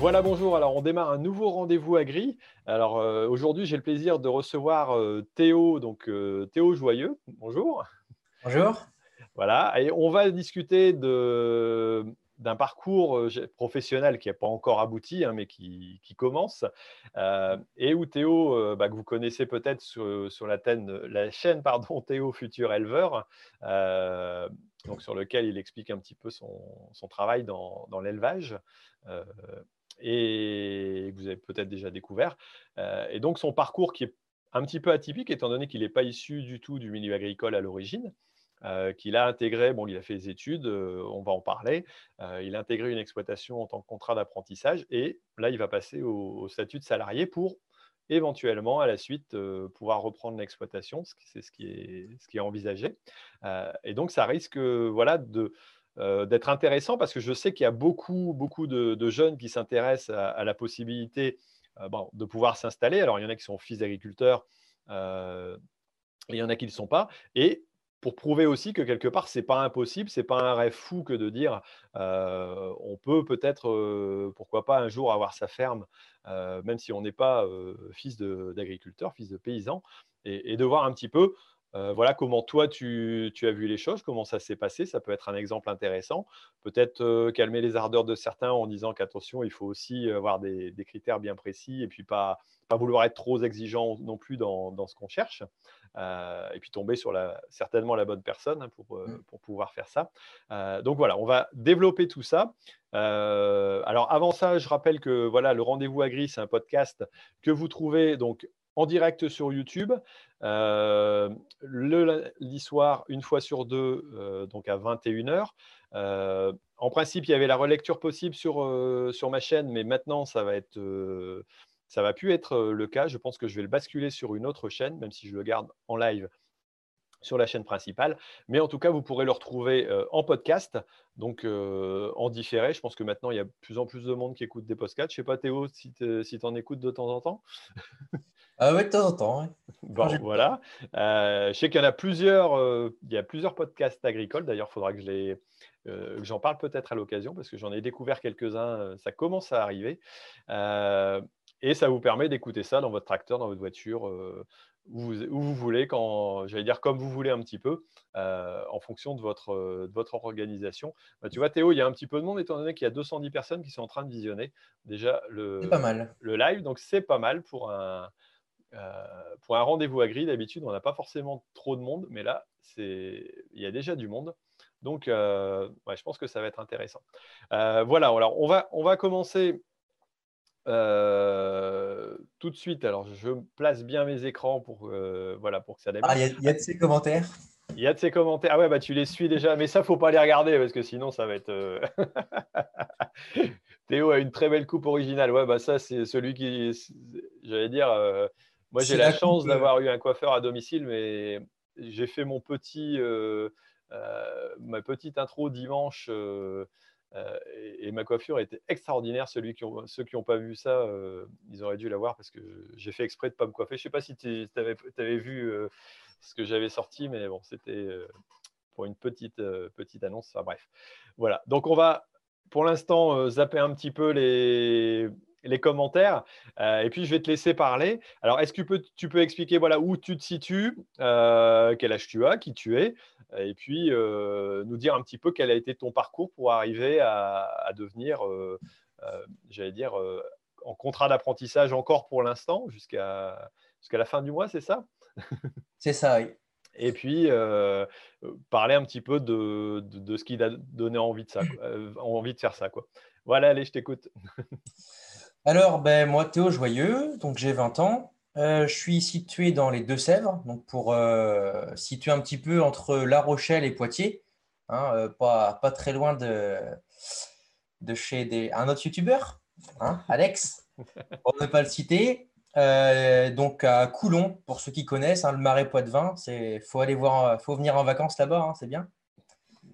Voilà, bonjour. Alors, on démarre un nouveau rendez-vous agri. Alors, euh, aujourd'hui, j'ai le plaisir de recevoir euh, Théo, donc euh, Théo Joyeux. Bonjour. Bonjour. Voilà, et on va discuter d'un parcours professionnel qui n'a pas encore abouti, hein, mais qui, commence, et où Théo, bah, que vous connaissez peut-être sur, la, chaîne pardon, Théo Futur Éleveur, donc sur lequel il explique un petit peu son, travail dans, dans l'élevage et vous avez peut-être déjà découvert. Euh, et donc son parcours qui est un petit peu atypique, étant donné qu'il n'est pas issu du tout du milieu agricole à l'origine. Euh, qu'il a intégré, bon, il a fait des études, euh, on va en parler, il a intégré une exploitation en tant que contrat d'apprentissage et là, il va passer au, statut de salarié pour éventuellement, à la suite, pouvoir reprendre l'exploitation, c'est ce, qui est, ce qui est envisagé. et donc, ça risque voilà, de, euh, d'être intéressant parce que je sais qu'il y a beaucoup, beaucoup de, jeunes qui s'intéressent à, la possibilité euh, de pouvoir s'installer. Alors, il y en a qui sont fils d'agriculteurs, euh, il y en a qui ne le sont pas. Et pour prouver aussi que quelque part, ce n'est pas impossible, ce n'est pas un rêve fou que de dire on peut peut-être, pourquoi pas un jour avoir sa ferme, même si on n'est pas fils d'agriculteur, fils de paysan, et, de voir un petit peu euh, voilà comment toi tu, as vu les choses, comment ça s'est passé. Ça peut être un exemple intéressant. Peut-être euh, calmer les ardeurs de certains en disant qu'attention, il faut aussi avoir des, des, critères bien précis et puis pas, pas vouloir être trop exigeant non plus dans, dans ce qu'on cherche. Euh, et puis tomber sur la, certainement la bonne personne hein, pour, mmh. pour, pouvoir faire ça. donc voilà, on va développer tout ça. alors avant ça, je rappelle que voilà, le rendez-vous agri, c'est un podcast que vous trouvez donc en direct sur YouTube. Euh, le lundi soir, une fois sur deux, euh, donc à 21h. Euh, en principe, il y avait la relecture possible sur, sur ma chaîne, mais maintenant, ça va être ça va plus être le cas. Je pense que je vais le basculer sur une autre chaîne, même si je le garde en live sur la chaîne principale. Mais en tout cas, vous pourrez le retrouver en podcast, donc en différé. Je pense que maintenant, il y a de plus en plus de monde qui écoute des podcasts. Je ne sais pas, Théo, si tu en écoutes de temps en temps. Ah oui, de temps en temps. Bon, voilà. je sais qu'il y en a plusieurs, il y a plusieurs podcasts agricoles. D'ailleurs, il faudra que je les, j'en parle peut-être à l'occasion parce que j'en ai découvert quelques-uns. ça commence à arriver. et ça vous permet d'écouter ça dans votre tracteur, dans votre voiture, où vous, voulez, quand, j'allais dire comme vous voulez un petit peu, euh, en fonction de votre, de votre organisation. Bah, tu vois, Théo, il y a un petit peu de monde, étant donné qu'il y a 210 personnes qui sont en train de visionner déjà le, le live. Donc, c'est pas mal pour un, euh, pour un rendez-vous à gris. D'habitude, on n'a pas forcément trop de monde, mais là, il y a déjà du monde. Donc, euh, je pense que ça va être intéressant. voilà, alors on va, on va commencer euh, tout de suite, alors je place bien mes écrans pour, euh, voilà, pour que ça démarre. Ah, il y, a de ces commentaires? Il y a de ces commentaires. Ah ouais, bah, tu les suis déjà, mais ça, faut pas les regarder parce que sinon, ça va être. Euh, Théo a une très belle coupe originale. Ouais, bah, ça, c'est celui qui. J'allais dire, moi, j'ai la, chance d'avoir eu un coiffeur à domicile, mais j'ai fait mon petit. ma petite intro dimanche euh, et, ma coiffure était extraordinaire. Celui qui ont, ceux qui n'ont pas vu ça, euh, ils auraient dû la voir parce que j'ai fait exprès de ne pas me coiffer. Je ne sais pas si tu avais, vu euh, ce que j'avais sorti, mais bon, c'était pour une petite, petite annonce. Enfin, bref. Voilà. Donc, on va pour l'instant zapper un petit peu les, les commentaires. et puis, je vais te laisser parler. Alors, est-ce que tu peux, tu peux expliquer voilà, où tu te situes, quel âge tu as, qui tu es, et puis nous dire un petit peu quel a été ton parcours pour arriver à, devenir, j'allais dire, en contrat d'apprentissage encore pour l'instant, jusqu'à jusqu'à la fin du mois, c'est ça? C'est ça, oui. Et puis, parler un petit peu de, de, ce qui t'a donné envie de, ça, envie de faire ça. Quoi. Voilà, allez, je t'écoute. Alors, ben, moi, Théo Joyeux, donc j'ai 20 ans. Euh, je suis situé dans les Deux-Sèvres, donc pour euh, situer un petit peu entre La Rochelle et Poitiers, hein, euh, pas, pas, très loin de, de chez des, un autre youtubeur, hein, Alex, pour ne pas le citer. donc à Coulon, pour ceux qui connaissent, hein, le marais Poitevin. Il faut aller voir, faut venir en vacances là-bas, c'est bien.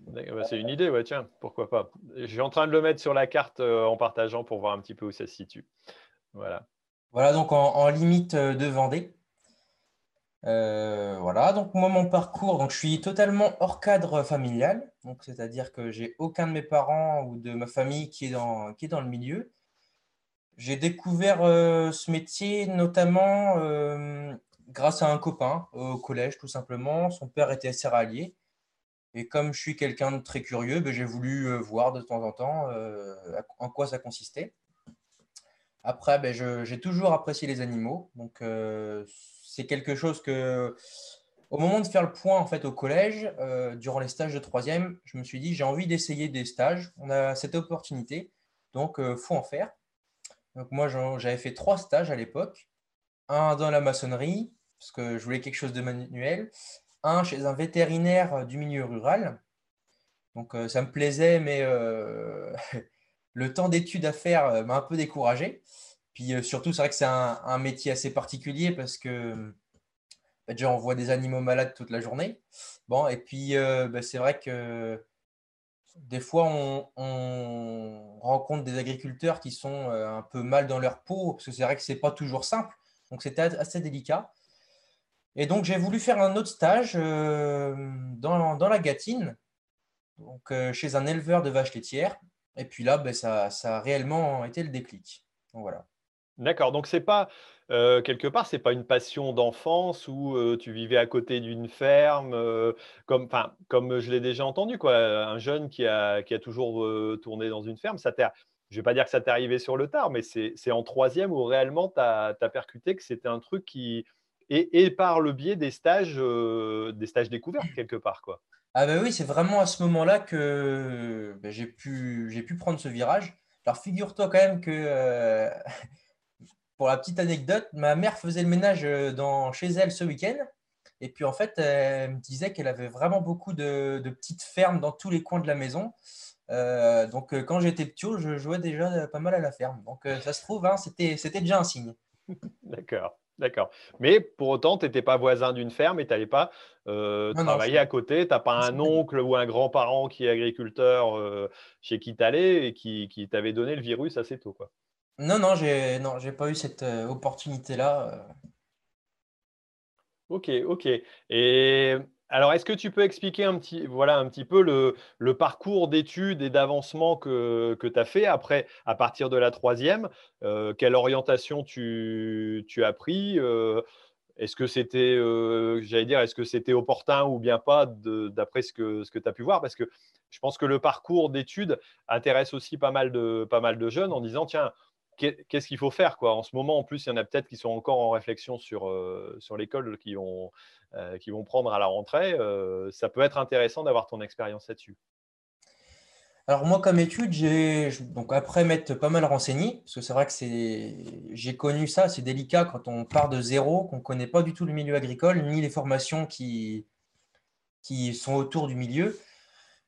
Bah, c'est une idée, ouais, tiens, pourquoi pas. Je suis en train de le mettre sur la carte en partageant pour voir un petit peu où ça se situe. Voilà. Voilà, donc en limite de Vendée. Euh, voilà, donc moi, mon parcours, donc je suis totalement hors cadre familial, c'est-à-dire que j'ai aucun de mes parents ou de ma famille qui est dans, qui est dans le milieu. J'ai découvert euh, ce métier notamment euh, grâce à un copain au collège, tout simplement. Son père était céréalier. Et comme je suis quelqu'un de très curieux, ben, j'ai voulu voir de temps en temps en quoi ça consistait. Après, ben, j'ai toujours apprécié les animaux. Donc, c'est quelque chose que, au moment de faire le point en fait au collège, euh, durant les stages de troisième, je me suis dit j'ai envie d'essayer des stages. On a cette opportunité, donc il euh, faut en faire. Donc moi j'avais fait trois stages à l'époque, un dans la maçonnerie parce que je voulais quelque chose de manuel, un chez un vétérinaire du milieu rural. Donc euh, ça me plaisait, mais le temps d'études à faire m'a un peu découragé. Puis euh, surtout, c'est vrai que c'est un, métier assez particulier parce que bah, déjà, on voit des animaux malades toute la journée. Bon, et puis euh, bah, c'est vrai que des fois, on, rencontre des agriculteurs qui sont euh, un peu mal dans leur peau parce que c'est vrai que ce n'est pas toujours simple. Donc, c'était assez délicat. Et donc, j'ai voulu faire un autre stage dans, la Gâtine, donc, chez un éleveur de vaches laitières. Et puis là, bah, ça, ça, a réellement été le déclic. Voilà. D'accord, donc c'est pas euh, quelque part, c'est pas une passion d'enfance où euh, tu vivais à côté d'une ferme, euh, comme, comme je l'ai déjà entendu, quoi. Un jeune qui a, qui a toujours tourné dans une ferme, ça je vais pas dire que ça t'est arrivé sur le tard, mais c'est en troisième où réellement tu as, percuté que c'était un truc qui. Et, et, par le biais des stages, des stages découverts quelque part, quoi. Ah ben oui, c'est vraiment à ce moment-là que ben, j'ai pu, pu prendre ce virage. Alors figure-toi quand même que pour la petite anecdote, ma mère faisait le ménage euh, dans, chez elle ce week-end. Et puis en fait, elle me disait qu'elle avait vraiment beaucoup de, petites fermes dans tous les coins de la maison. Euh, donc euh, quand j'étais petit, je jouais déjà pas mal à la ferme. Donc ça se trouve, hein, c'était déjà un signe. D'accord. D'accord. Mais pour autant, tu n'étais pas voisin d'une ferme et tu n'allais pas travailler à côté. Tu n'as pas un oncle ou un grand-parent qui est agriculteur chez qui tu allais et qui, qui t'avait donné le virus assez tôt. Quoi. Non, non, j'ai non, j'ai pas eu cette euh, opportunité-là. Euh. Ok, ok. Et alors, est-ce que tu peux expliquer un petit, voilà, un petit peu le, parcours d'études et d'avancement que, que tu as fait après, à partir de la troisième? Euh, Quelle orientation tu, as pris? Est-ce que c'était, j'allais dire, est-ce que c'était opportun ou bien pas d'après ce que, ce que tu as pu voir? Parce que je pense que le parcours d'études intéresse aussi pas mal de, pas mal de jeunes en disant, tiens, qu'est-ce qu'il faut faire quoi? En ce moment, en plus, il y en a peut-être qui sont encore en réflexion sur, euh, sur l'école, qui, euh, qui vont prendre à la rentrée. Euh, ça peut être intéressant d'avoir ton expérience là-dessus. Alors moi, comme étude, donc après m'être pas mal renseigné, parce que c'est vrai que j'ai connu ça, c'est délicat quand on part de zéro, qu'on ne connaît pas du tout le milieu agricole, ni les formations qui, qui sont autour du milieu.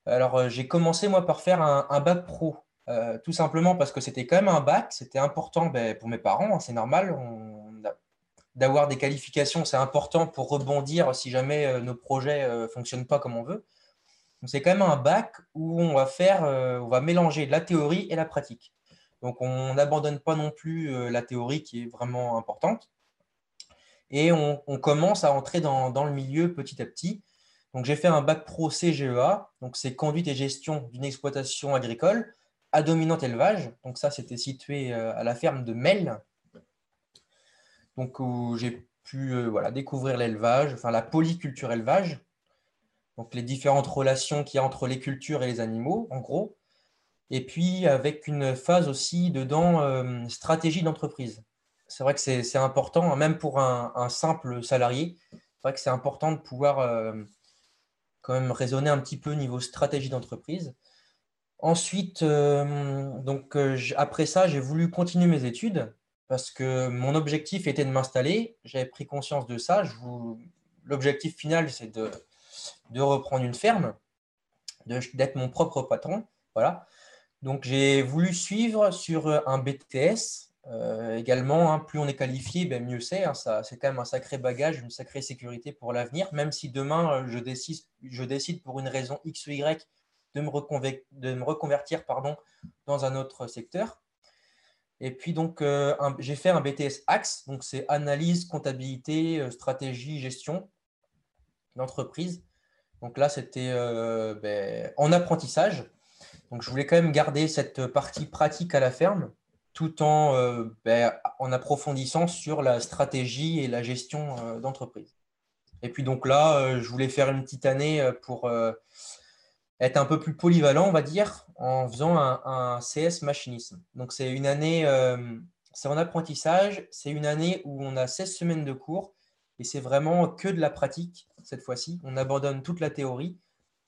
Alors j'ai commencé moi par faire un bac pro. Euh, tout simplement parce que c'était quand même un bac, c'était important ben, pour mes parents, hein, c'est normal. D'avoir des qualifications, c'est important pour rebondir si jamais euh, nos projets ne euh, fonctionnent pas comme on veut. C'est quand même un bac où on va faire, on va mélanger la théorie et la pratique. Donc on n'abandonne pas non plus la théorie qui est vraiment importante. Et on, commence à entrer dans, dans, le milieu petit à petit. Donc j'ai fait un bac pro CGEA, donc c'est conduite et gestion d'une exploitation agricole à dominante élevage. Donc ça, c'était situé euh, à la ferme de Mel. Donc où j'ai pu euh, voilà, découvrir l'élevage, enfin la polyculture élevage. Donc les différentes relations qu'il y a entre les cultures et les animaux, en gros. Et puis avec une phase aussi dedans, euh, stratégie d'entreprise. C'est vrai que c'est important, hein, même pour un, simple salarié, c'est vrai que c'est important de pouvoir quand même raisonner un petit peu niveau stratégie d'entreprise. Ensuite, euh, donc, euh, après ça, j'ai voulu continuer mes études parce que mon objectif était de m'installer. J'avais pris conscience de ça. L'objectif final, c'est de, de, reprendre une ferme, d'être mon propre patron. Voilà. Donc, j'ai voulu suivre sur un BTS également, hein, plus on est qualifié, ben, mieux c'est. Hein, c'est quand même un sacré bagage, une sacrée sécurité pour l'avenir. Même si demain, je décide, je décide pour une raison X ou Y de me, reconvertir pardon, dans un autre secteur. Et puis, donc, j'ai fait un BTS Axe, donc c'est analyse, comptabilité, stratégie, gestion d'entreprise. Donc là, c'était ben, en apprentissage. Donc, je voulais quand même garder cette partie pratique à la ferme, tout en, euh, ben, en approfondissant sur la stratégie et la gestion euh, d'entreprise. Et puis donc là, euh, je voulais faire une petite année pour être un peu plus polyvalent, on va dire, en faisant un, CS machinisme. Donc c'est une année, c'est en apprentissage, c'est une année où on a 16 semaines de cours et c'est vraiment que de la pratique cette fois-ci. On abandonne toute la théorie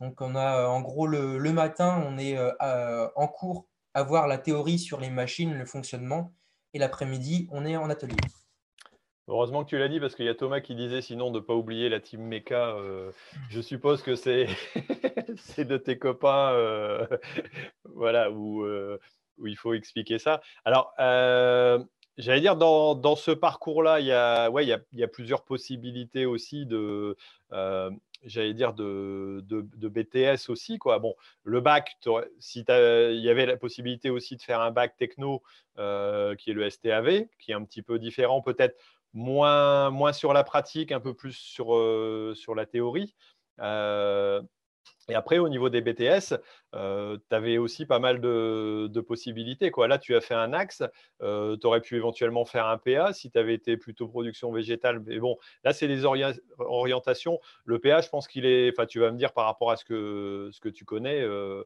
donc, on a en gros le, matin, on est euh, en cours à voir la théorie sur les machines, le fonctionnement, et l'après-midi, on est en atelier. Heureusement que tu l'as dit parce qu'il y a Thomas qui disait sinon de ne pas oublier la team Mecha. Euh, je suppose que c'est de tes copains euh, voilà, où, où, il faut expliquer ça. Alors, j'allais dire, dans, dans ce parcours-là, il, y a, ouais, y a, plusieurs possibilités aussi de, j'allais dire, de, de, BTS aussi. Quoi. Bon, le bac, si il y avait la possibilité aussi de faire un bac techno euh, qui est le STAV, qui est un petit peu différent, peut-être moins, moins sur la pratique, un peu plus sur, euh, sur la théorie. Euh, et après, au niveau des BTS, euh, tu avais aussi pas mal de, possibilités. Quoi. Là, tu as fait un axe, euh, tu aurais pu éventuellement faire un PA si tu avais été plutôt production végétale. Mais bon, là, c'est des orientations. Le PA, je pense qu'il est, enfin, tu vas me dire par rapport à ce que, ce que tu connais, euh,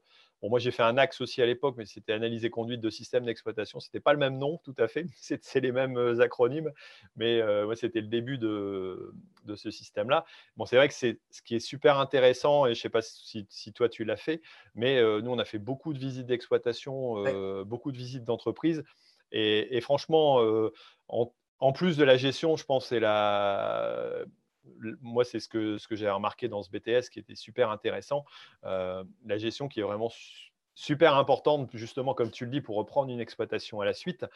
moi, j'ai fait un axe aussi à l'époque, mais c'était analyse et conduite de système d'exploitation. Ce n'était pas le même nom, tout à fait. C'est les mêmes euh, acronymes, mais euh, c'était le début de, ce système-là. Bon, c'est vrai que c'est ce qui est super intéressant, et je ne sais pas si, toi tu l'as fait, mais euh, nous, on a fait beaucoup de visites d'exploitation, beaucoup de visites d'entreprise. Et, franchement, en, plus de la gestion, je pense que c'est la moi, c'est ce que, ce que j'ai remarqué dans ce BTS qui était super intéressant. Euh, la gestion qui est vraiment super importante, justement, comme tu le dis, pour reprendre une exploitation à la suite.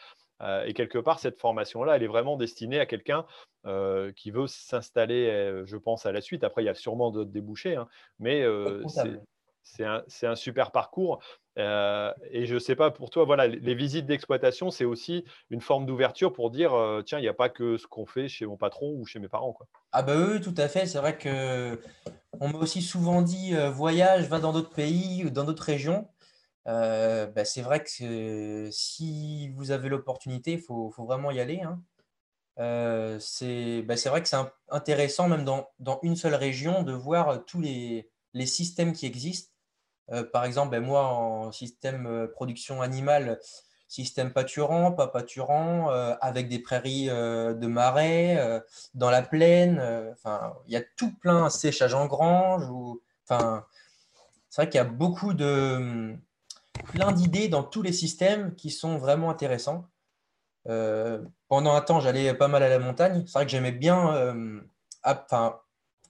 Euh, et quelque part, cette formation-là, elle est vraiment destinée à quelqu'un euh, qui veut s'installer, je pense, à la suite. Après, il y a sûrement d'autres débouchés, hein, mais c'est un, un, super parcours. Euh, et je ne sais pas pour toi, voilà, les visites d'exploitation, c'est aussi une forme d'ouverture pour dire, euh, tiens, il n'y a pas que ce qu'on fait chez mon patron ou chez mes parents. Ah bah oui, tout à fait. C'est vrai que on m'a aussi souvent dit, euh, voyage, va dans d'autres pays ou dans d'autres régions. Bah, c'est vrai que si vous avez l'opportunité, il faut, vraiment y aller. Hein. c'est bah, vrai que c'est intéressant, même dans, une seule région, de voir tous les, systèmes qui existent par exemple, ben, moi, en système euh, production animale, système pâturant, pas pâturant, euh, avec des prairies de marais, dans la plaine. Enfin, il y a tout plein, séchage en grange. Ou, enfin, c'est vrai qu'il y a beaucoup de plein d'idées dans tous les systèmes qui sont vraiment intéressants. pendant un temps, j'allais pas mal à la montagne. C'est vrai que j'aimais bien enfin,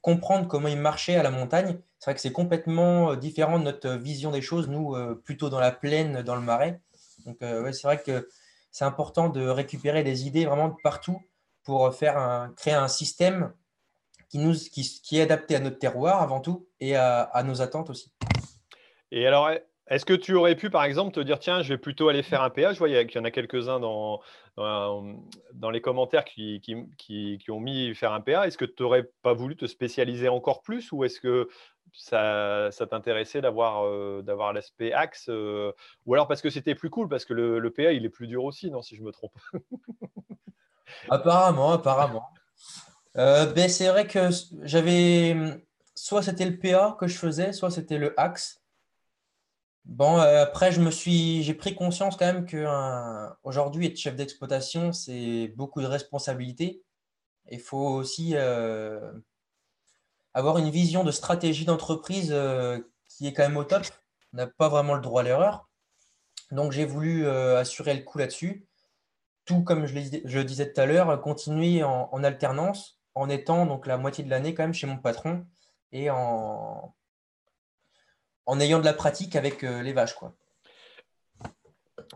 comprendre comment il marchait à la montagne c'est vrai que c'est complètement euh, différent de notre vision des choses, nous, euh, plutôt dans la plaine, dans le marais. Donc, euh, c'est vrai que c'est important de récupérer des idées vraiment de partout pour faire un, créer un système qui, nous, qui, est adapté à notre terroir avant tout et à, nos attentes aussi. Et alors, est-ce que tu aurais pu, par exemple, te dire, tiens, je vais plutôt aller faire un PA Je vois qu'il y en a quelques-uns dans, dans, les commentaires qui, qui, qui, ont mis faire un PA. Est-ce que tu n'aurais pas voulu te spécialiser encore plus? Ou est-ce que ça, t'intéressait d'avoir euh, d'avoir l'aspect axe euh, ou alors parce que c'était plus cool parce que le, PA il est plus dur aussi non si je me trompe? Apparemment apparemment. Euh, ben, c'est vrai que j'avais soit c'était le PA que je faisais soit c'était le axe. Bon après je me suis j'ai pris conscience quand même que aujourd'hui être chef d'exploitation c'est beaucoup de responsabilités. Il faut aussi avoir une vision de stratégie d'entreprise euh, qui est quand même au top. On n'a pas vraiment le droit à l'erreur. Donc j'ai voulu euh, assurer le coup là-dessus. Tout comme je, le disais tout à l'heure, continuer en, alternance, en étant donc la moitié de l'année quand même chez mon patron et en, en ayant de la pratique avec euh, les vaches. Quoi.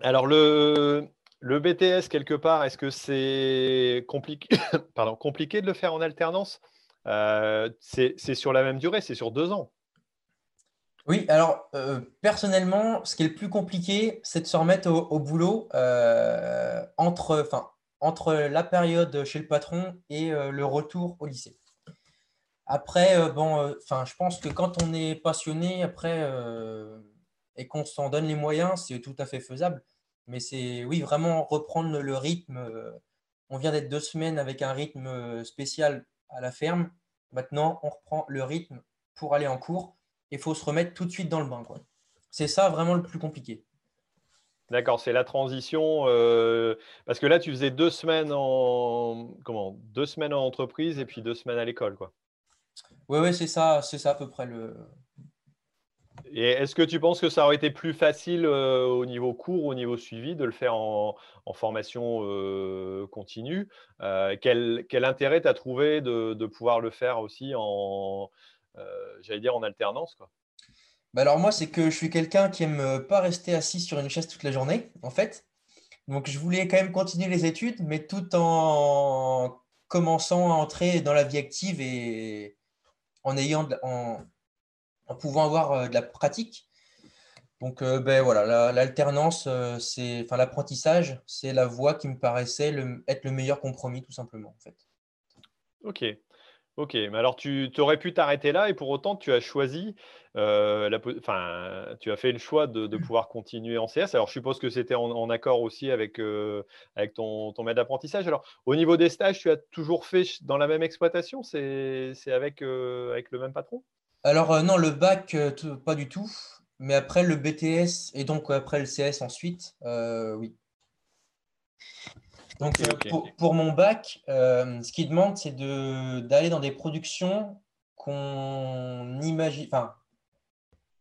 Alors le, le BTS, quelque part, est-ce que c'est compliqué, compliqué de le faire en alternance? Euh, C'est sur la même durée, c'est sur deux ans. Oui, alors euh, personnellement, ce qui est le plus compliqué, c'est de se remettre au, boulot euh, entre, entre la période chez le patron et le retour au lycée. Après, bon, enfin, je pense que quand on est passionné, après, et qu'on s'en donne les moyens, c'est tout à fait faisable. Mais c'est, oui, vraiment reprendre le rythme. On vient d'être deux semaines avec un rythme spécial à la ferme. Maintenant, on reprend le rythme pour aller en cours. Il faut se remettre tout de suite dans le bain. C'est ça vraiment le plus compliqué. D'accord, c'est la transition. Euh, parce que là, tu faisais deux semaines en comment Deux semaines en entreprise et puis deux semaines à l'école, quoi. Oui, oui, c'est ça, c'est ça à peu près le, et est-ce que tu penses que ça aurait été plus facile euh, au niveau cours, au niveau suivi, de le faire en, formation euh, continue? Euh, quel, intérêt tu as trouvé de, pouvoir le faire aussi en, j'allais dire, en alternance bah alors moi, c'est que je suis quelqu'un qui aime pas rester assis sur une chaise toute la journée, en fait. Donc je voulais quand même continuer les études, mais tout en commençant à entrer dans la vie active et en ayant en, en pouvant avoir euh, de la pratique. Donc, euh, ben voilà, l'alternance, euh, c'est, l'apprentissage, c'est la voie qui me paraissait être le meilleur compromis, tout simplement, en fait. Ok. Ok, mais alors tu, aurais pu t'arrêter là et pour autant tu as choisi, enfin, tu as fait le choix de, pouvoir continuer en CS. Alors je suppose que c'était en, accord aussi avec, ton, ton maître d'apprentissage. Alors au niveau des stages, tu as toujours fait dans la même exploitation? C'est avec le même patron? Alors, euh, non, le bac, euh, pas du tout. Mais après, le BTS et donc après le CS ensuite, euh, oui. Donc, pour, mon bac, ce qui demande, c'est d'aller dans des productions qu'on imagine, enfin,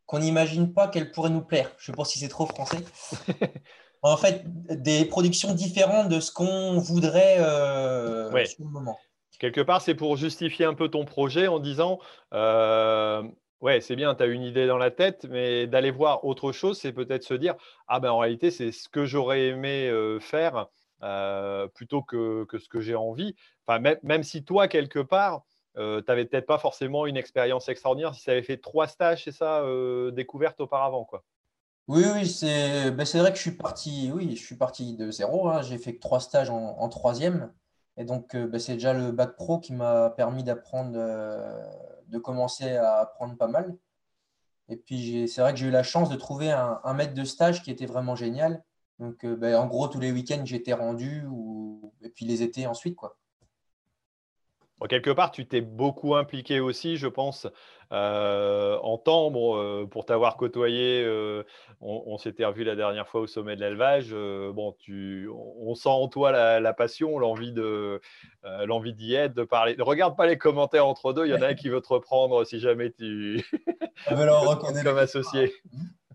qu'on n'imagine pas qu'elles pourraient nous plaire. Je ne sais pas si c'est trop français. en fait, des productions différentes de ce qu'on voudrait sur le moment. Quelque part, c'est pour justifier un peu ton projet en disant euh, Ouais, c'est bien, tu as une idée dans la tête, mais d'aller voir autre chose, c'est peut-être se dire Ah ben en réalité, c'est ce que j'aurais aimé euh, faire euh, plutôt que, ce que j'ai envie. Enfin, même, si toi, quelque part, tu n'avais peut-être pas forcément une expérience extraordinaire si tu avais fait trois stages, c'est ça, découverte auparavant, quoi. Oui, oui, c'est ben, vrai que je suis parti, oui, je suis parti de zéro. Hein. J'ai fait que trois stages en troisième. Et donc, euh, bah, c'est déjà le bac pro qui m'a permis d'apprendre, euh, de commencer à apprendre pas mal. Et puis, c'est vrai que j'ai eu la chance de trouver un, maître de stage qui était vraiment génial. Donc, euh, bah, en gros, tous les week-ends, j'étais rendu, et puis les étés ensuite. quoi quelque part, tu t'es beaucoup impliqué aussi, je pense, euh, en temps. Euh, pour t'avoir côtoyé, euh, on, s'était revu la dernière fois au sommet de l'élevage. bon, tu, on, sent en toi la, passion, l'envie de, l'envie d'y être, de parler. Ne regarde pas les commentaires entre deux. Il y en a un qui veut te reprendre si jamais tu comme associé.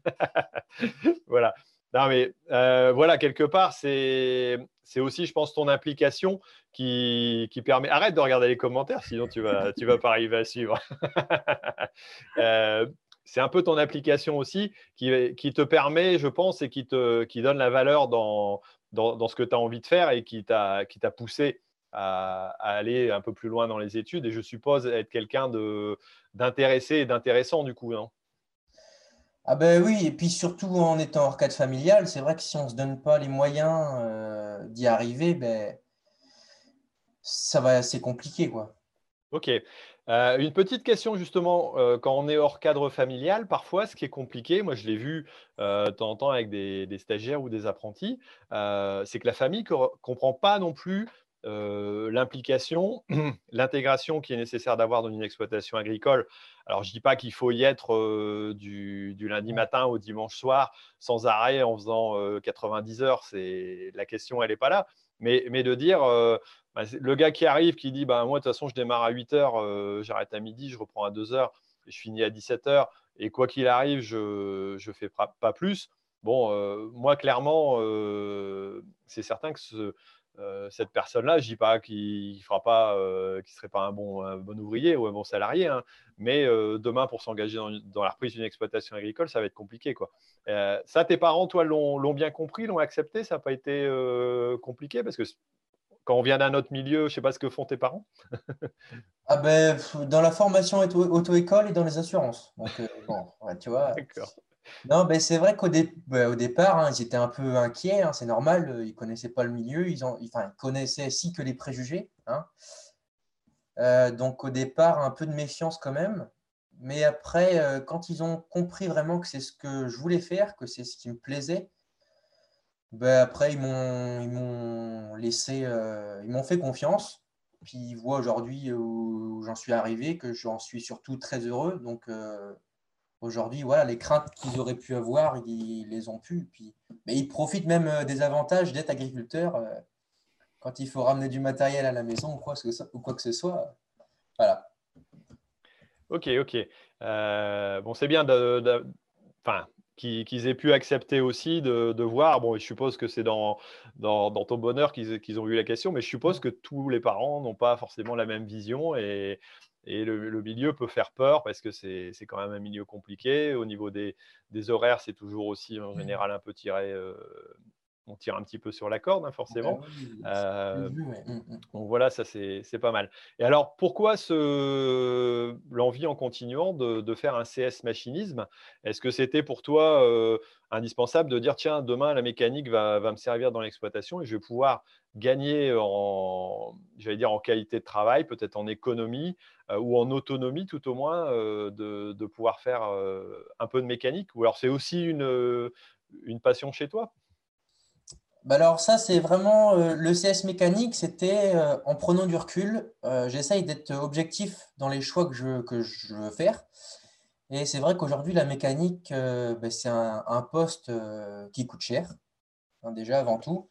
voilà. Non, mais voilà, quelque part, c'est aussi, je pense, ton implication qui, permet. Arrête de regarder les commentaires, sinon tu vas, tu vas pas arriver à suivre. Euh, c'est un peu ton application aussi qui, te permet, je pense, et qui te qui donne la valeur dans, dans, ce que tu as envie de faire et qui t'a poussé à, aller un peu plus loin dans les études. Et je suppose être quelqu'un d'intéressé et d'intéressant du coup. Non? Ah ben oui, et puis surtout en étant hors cadre familial, c'est vrai que si on ne se donne pas les moyens euh, d'y arriver, ben, ça va assez compliqué. Quoi. Ok. Euh, une petite question justement, euh, quand on est hors cadre familial, parfois ce qui est compliqué, moi je l'ai vu euh, de temps en temps avec des, stagiaires ou des apprentis, c'est que la famille ne comprend pas non plus l'implication, l'intégration qui est nécessaire d'avoir dans une exploitation agricole. Alors je ne dis pas qu'il faut y être du, du, lundi matin au dimanche soir sans arrêt en faisant 90 heures, la question elle n'est pas là. Mais, de dire, euh, bah, le gars qui arrive, qui dit, bah, moi, de toute façon, je démarre à 8 heures, j'arrête à midi, je reprends à 2 heures, je finis à 17 heures, et quoi qu'il arrive, je ne fais pas plus. Bon, moi, clairement, c'est certain que cette personne-là, je dis pas qu'il fera pas, qu'il serait pas un bon, bon ouvrier ou un bon salarié, hein, mais demain pour s'engager dans, la reprise d'une exploitation agricole, ça va être compliqué, quoi. ça, tes parents, toi, l'ont bien compris, l'ont accepté, ça n'a pas été compliqué? Parce que quand on vient d'un autre milieu, je ne sais pas ce que font tes parents. ah ben, dans la formation auto-école et dans les assurances. Donc, bon, tu vois. D'accord. Non, ben c'est vrai qu'au ben, départ, hein, ils étaient un peu inquiets, hein, c'est normal, euh, ils ne connaissaient pas le milieu, ils, ont, enfin, ils connaissaient si que les préjugés. Hein. Euh, donc au départ, un peu de méfiance quand même. Mais après, euh, quand ils ont compris vraiment que c'est ce que je voulais faire, que c'est ce qui me plaisait, ben après, ils m'ont laissé, ils m'ont fait confiance. Puis ils voient aujourd'hui où j'en suis arrivé, que j'en suis surtout très heureux. Donc, Aujourd'hui, voilà, les craintes qu'ils auraient pu avoir, ils les ont pu. Puis, mais ils profitent même euh, des avantages d'être agriculteur euh, quand il faut ramener du matériel à la maison ou quoi, que ce soit. Voilà. Ok, ok. Euh, bon, c'est bien de, qu'ils aient pu accepter aussi de, voir. Bon, je suppose que c'est dans, dans, ton bonheur qu'ils ont eu la question, mais je suppose que tous les parents n'ont pas forcément la même vision et, et le, milieu peut faire peur parce que c'est quand même un milieu compliqué. Au niveau des, horaires, c'est toujours aussi en mmh. général un peu tiré. Euh, on tire un petit peu sur la corde, hein, forcément. Euh, mmh, mmh. donc voilà, ça c'est pas mal. Et alors, pourquoi l'envie en continuant de, faire un CS machinisme? Est-ce que c'était pour toi euh, indispensable de dire tiens, demain la mécanique va, va me servir dans l'exploitation et je vais pouvoir gagner en, j'allais dire, en qualité de travail, peut-être en économie euh, ou en autonomie tout au moins, de, pouvoir faire un peu de mécanique? Ou alors c'est aussi une, une passion chez toi? Bah alors ça, c'est vraiment le CS mécanique, c'était en prenant du recul, j'essaye d'être objectif dans les choix que je, que je veux faire. Et c'est vrai qu'aujourd'hui, la mécanique, bah, c'est un, poste qui coûte cher, hein, déjà avant tout.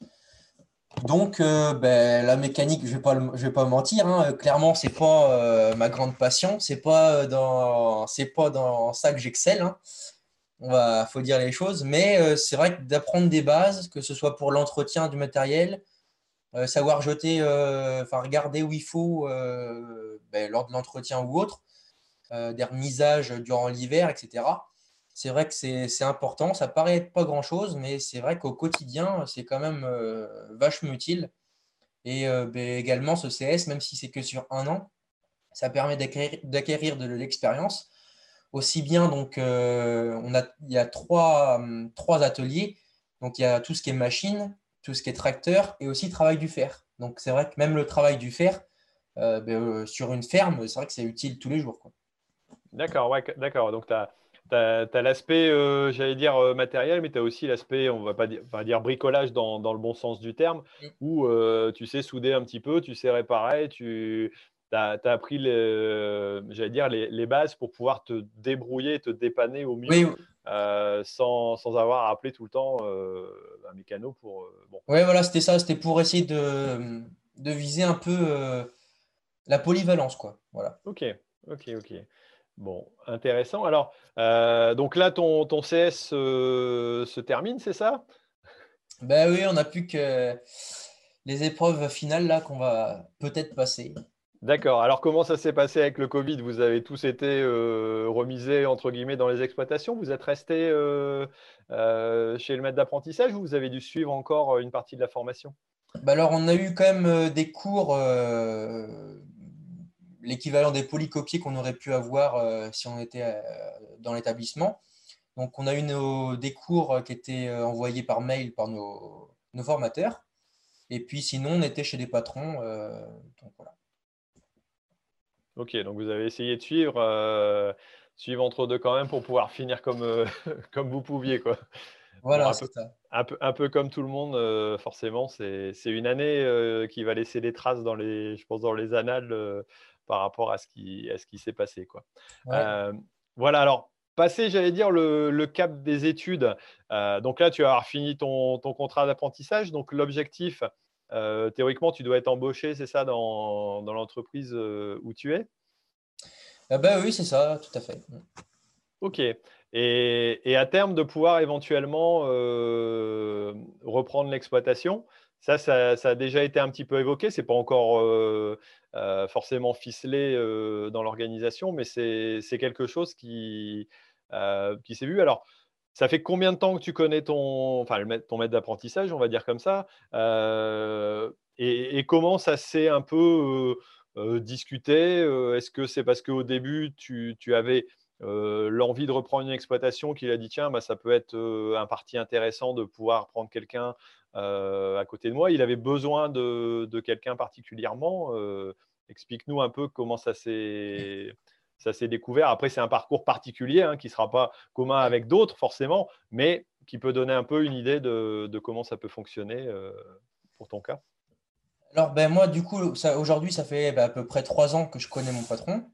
Donc, euh, ben, la mécanique, je ne vais, pas, vais pas mentir, hein, clairement, ce n'est pas euh, ma grande passion, ce n'est pas, dans, pas dans ça que j'excelle. Hein. Il faut dire les choses, mais euh, c'est vrai que d'apprendre des bases, que ce soit pour l'entretien du matériel, savoir jeter, enfin regarder où il faut ben, lors de l'entretien ou autre, des remisages durant l'hiver, etc c'est vrai que c'est important. Ça paraît pas grand-chose, mais c'est vrai qu'au quotidien, c'est quand même euh, vachement utile. Et euh, ben, également, ce CS, même si c'est que sur un an, ça permet d'acquérir de l'expérience. Aussi bien, donc, euh, on a, il y a trois, hum, trois, ateliers. Donc, il y a tout ce qui est machine, tout ce qui est tracteur et aussi travail du fer. Donc, c'est vrai que même le travail du fer, ben, sur une ferme, c'est vrai que c'est utile tous les jours. D'accord, ouais, d'accord. Donc, tu as as, l'aspect, euh, j'allais dire, euh, matériel, mais tu as aussi l'aspect, on va pas dire, dire bricolage dans, dans, le bon sens du terme, mm. où euh, tu sais souder un petit peu, tu sais réparer, tu as, appris les, j'allais dire, les, les, bases pour pouvoir te débrouiller, te dépanner au mieux. sans, sans, avoir à appeler tout le temps un mécano pour. bon. Oui, voilà, c'était ça. C'était pour essayer de, de, viser un peu la polyvalence, quoi. Voilà. Ok, ok, ok. Bon, intéressant. Alors, euh, donc là, ton, ton CS euh, se termine, c'est ça? Ben oui, on n'a plus que les épreuves finales là qu'on va peut-être passer. D'accord. Alors, comment ça s'est passé avec le Covid? Vous avez tous été euh, remisés, entre guillemets, dans les exploitations? Vous êtes restés chez le maître d'apprentissage ou vous avez dû suivre encore une partie de la formation? Ben Alors, on a eu quand même des cours l'équivalent des polycopiers qu'on aurait pu avoir euh, si on était euh, dans l'établissement. Donc, on a eu des cours qui étaient euh, envoyés par mail par nos, formateurs. Et puis, sinon, on était chez des patrons. Ok, donc vous avez essayé de suivre, suivre entre deux quand même pour pouvoir finir comme, comme vous pouviez. Quoi. Voilà, c'est ça. Un peu, un peu, comme tout le monde, forcément, c'est une année qui va laisser des traces dans les, je pense, dans les annales par rapport à ce qui, ce qui s'est passé. Quoi. Euh, voilà, alors, passer, j'allais dire, le, cap des études. Euh, donc là, tu as fini ton, contrat d'apprentissage. Donc l'objectif, euh, théoriquement, tu dois être embauché, c'est ça, dans, l'entreprise où tu es? Ah ben Oui, c'est ça, tout à fait. Ok. Et, à terme, de pouvoir éventuellement reprendre l'exploitation, Ça, ça, a déjà été un petit peu évoqué. C'est pas encore forcément ficelé dans l'organisation, mais c'est quelque chose qui, qui s'est vu. Alors, ça fait combien de temps que tu connais ton, enfin, ton maître d'apprentissage, on va dire comme ça et, comment ça s'est un peu discuté Est-ce que c'est parce qu'au début, tu, tu avais l'envie de reprendre une exploitation qu'il a dit tiens, bah, ça peut être un parti intéressant de pouvoir prendre quelqu'un à côté de moi. Il avait besoin de, de quelqu'un particulièrement Explique-nous un peu comment ça s'est ça s'est découvert. Après, c'est un parcours particulier hein, qui ne sera pas commun avec d'autres, forcément, mais qui peut donner un peu une idée de, comment ça peut fonctionner pour ton cas. Alors, ben, moi, du coup, aujourd'hui, ça fait ben, à peu près trois ans que je connais mon patron.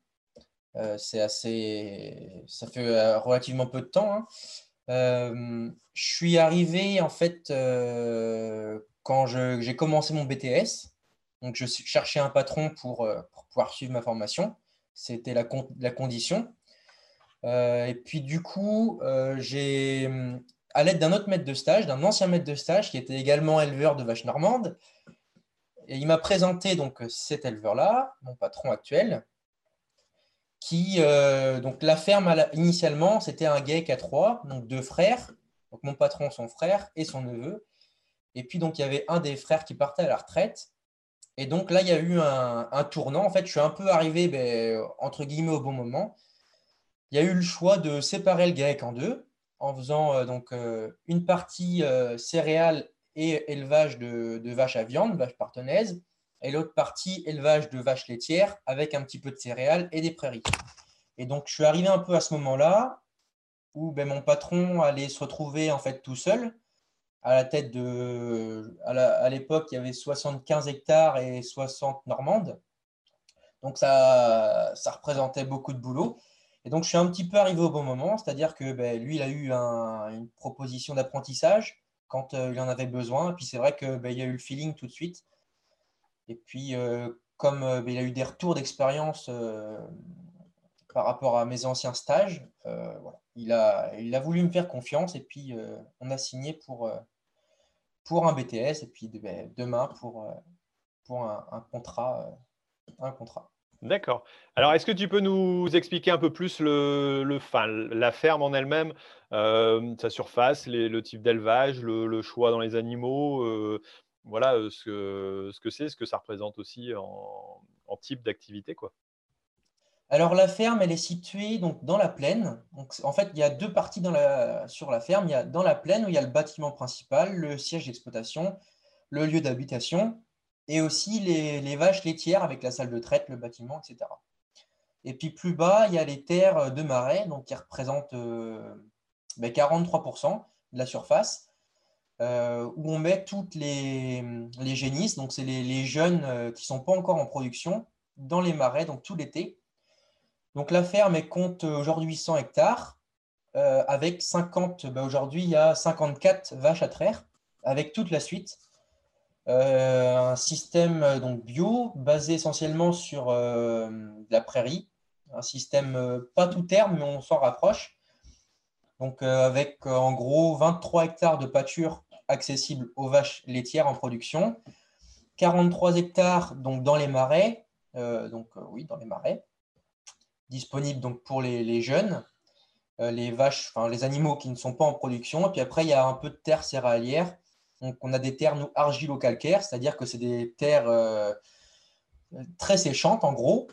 Euh, c'est assez, ça fait euh, relativement peu de temps. Hein. Euh, je suis arrivé en fait quand j'ai commencé mon BTS. Donc, je cherchais un patron pour, pouvoir suivre ma formation. C'était la, condition. et puis, du coup, j'ai, à l'aide d'un autre maître de stage, d'un ancien maître de stage qui était également éleveur de vaches normandes, et il m'a présenté donc cet éleveur-là, mon patron actuel, qui euh, donc la ferme initialement c'était un GEC à trois, donc deux frères, donc mon patron, son frère et son neveu. Et puis donc il y avait un des frères qui partait à la retraite. Et donc là il y a eu un, tournant. En fait, je suis un peu arrivé ben, entre guillemets au bon moment. Il y a eu le choix de séparer le GEC en deux, en faisant euh, donc euh, une partie céréales et élevage de, vaches à viande, vaches partenaises, et l'autre partie élevage de vaches laitières avec un petit peu de céréales et des prairies. Et donc, je suis arrivé un peu à ce moment-là où ben, mon patron allait se retrouver en fait tout seul à la tête de. À l'époque, il y avait 75 hectares et 60 normandes. Donc, ça, ça représentait beaucoup de boulot. Et donc, je suis un petit peu arrivé au bon moment, c'est-à-dire que ben, lui, il a eu une proposition d'apprentissage quand euh, il en avait besoin. Et puis c'est vrai qu'il ben, y a eu le feeling tout de suite. Et puis, euh, comme euh, ben, il a eu des retours d'expérience par rapport à mes anciens stages, il, a, il a voulu me faire confiance et puis on a signé pour, pour un BTS et puis ben, demain pour, pour un, contrat. un contrat. D'accord. Alors, est-ce que tu peux nous expliquer un peu plus le, la ferme en elle-même, euh, sa surface, le type d'élevage, le, choix dans les animaux, euh, voilà euh, ce que c'est, ce, que ça représente aussi en, type d'activité, quoi? Alors la ferme, elle est située donc dans la plaine. Donc, en fait, il y a deux parties sur la ferme. Il y a dans la plaine où il y a le bâtiment principal, le siège d'exploitation, le lieu d'habitation et aussi les, vaches laitières avec la salle de traite, le bâtiment, etc. Et puis plus bas, il y a les terres de marais, donc qui représentent 43% euh, ben, de la surface, euh, où on met toutes les, les génisses, donc c'est les, jeunes euh, qui ne sont pas encore en production, dans les marais, donc tout l'été. Donc la ferme compte aujourd'hui 100 hectares, avec 50, ben, aujourd'hui il y a 54 vaches à traire, avec toute la suite. Euh, un système euh, donc bio basé essentiellement sur euh, la prairie, un système pas tout terme, mais on s'en rapproche. Donc avec en gros 23 hectares de pâture accessibles aux vaches laitières en production, 43 hectares donc dans les marais, donc oui dans les marais, disponibles donc pour les, jeunes, les vaches, les animaux qui ne sont pas en production. Et puis après il y a un peu de terre céréalière on a des terres nous, argilo-calcaires, c'est-à-dire que c'est des terres euh, très séchantes, en gros,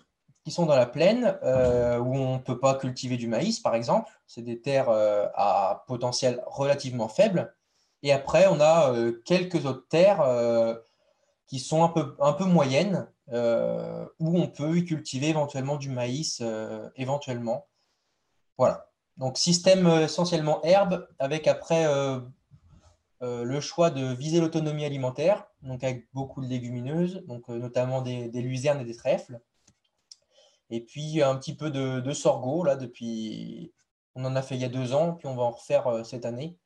qui sont dans la plaine, euh, où on ne peut pas cultiver du maïs, par exemple. C'est des terres euh, à potentiel relativement faible. Et après, on a quelques autres terres qui sont un peu moyennes, où on peut y cultiver éventuellement du maïs, éventuellement. Voilà. Donc, système essentiellement herbe, avec après euh, le choix de viser l'autonomie alimentaire, donc avec beaucoup de légumineuses, donc euh, notamment des, luzernes et des trèfles. Et puis un petit peu de, sorgho, là, depuis. On en a fait il y a deux ans, puis on va en refaire euh, cette année.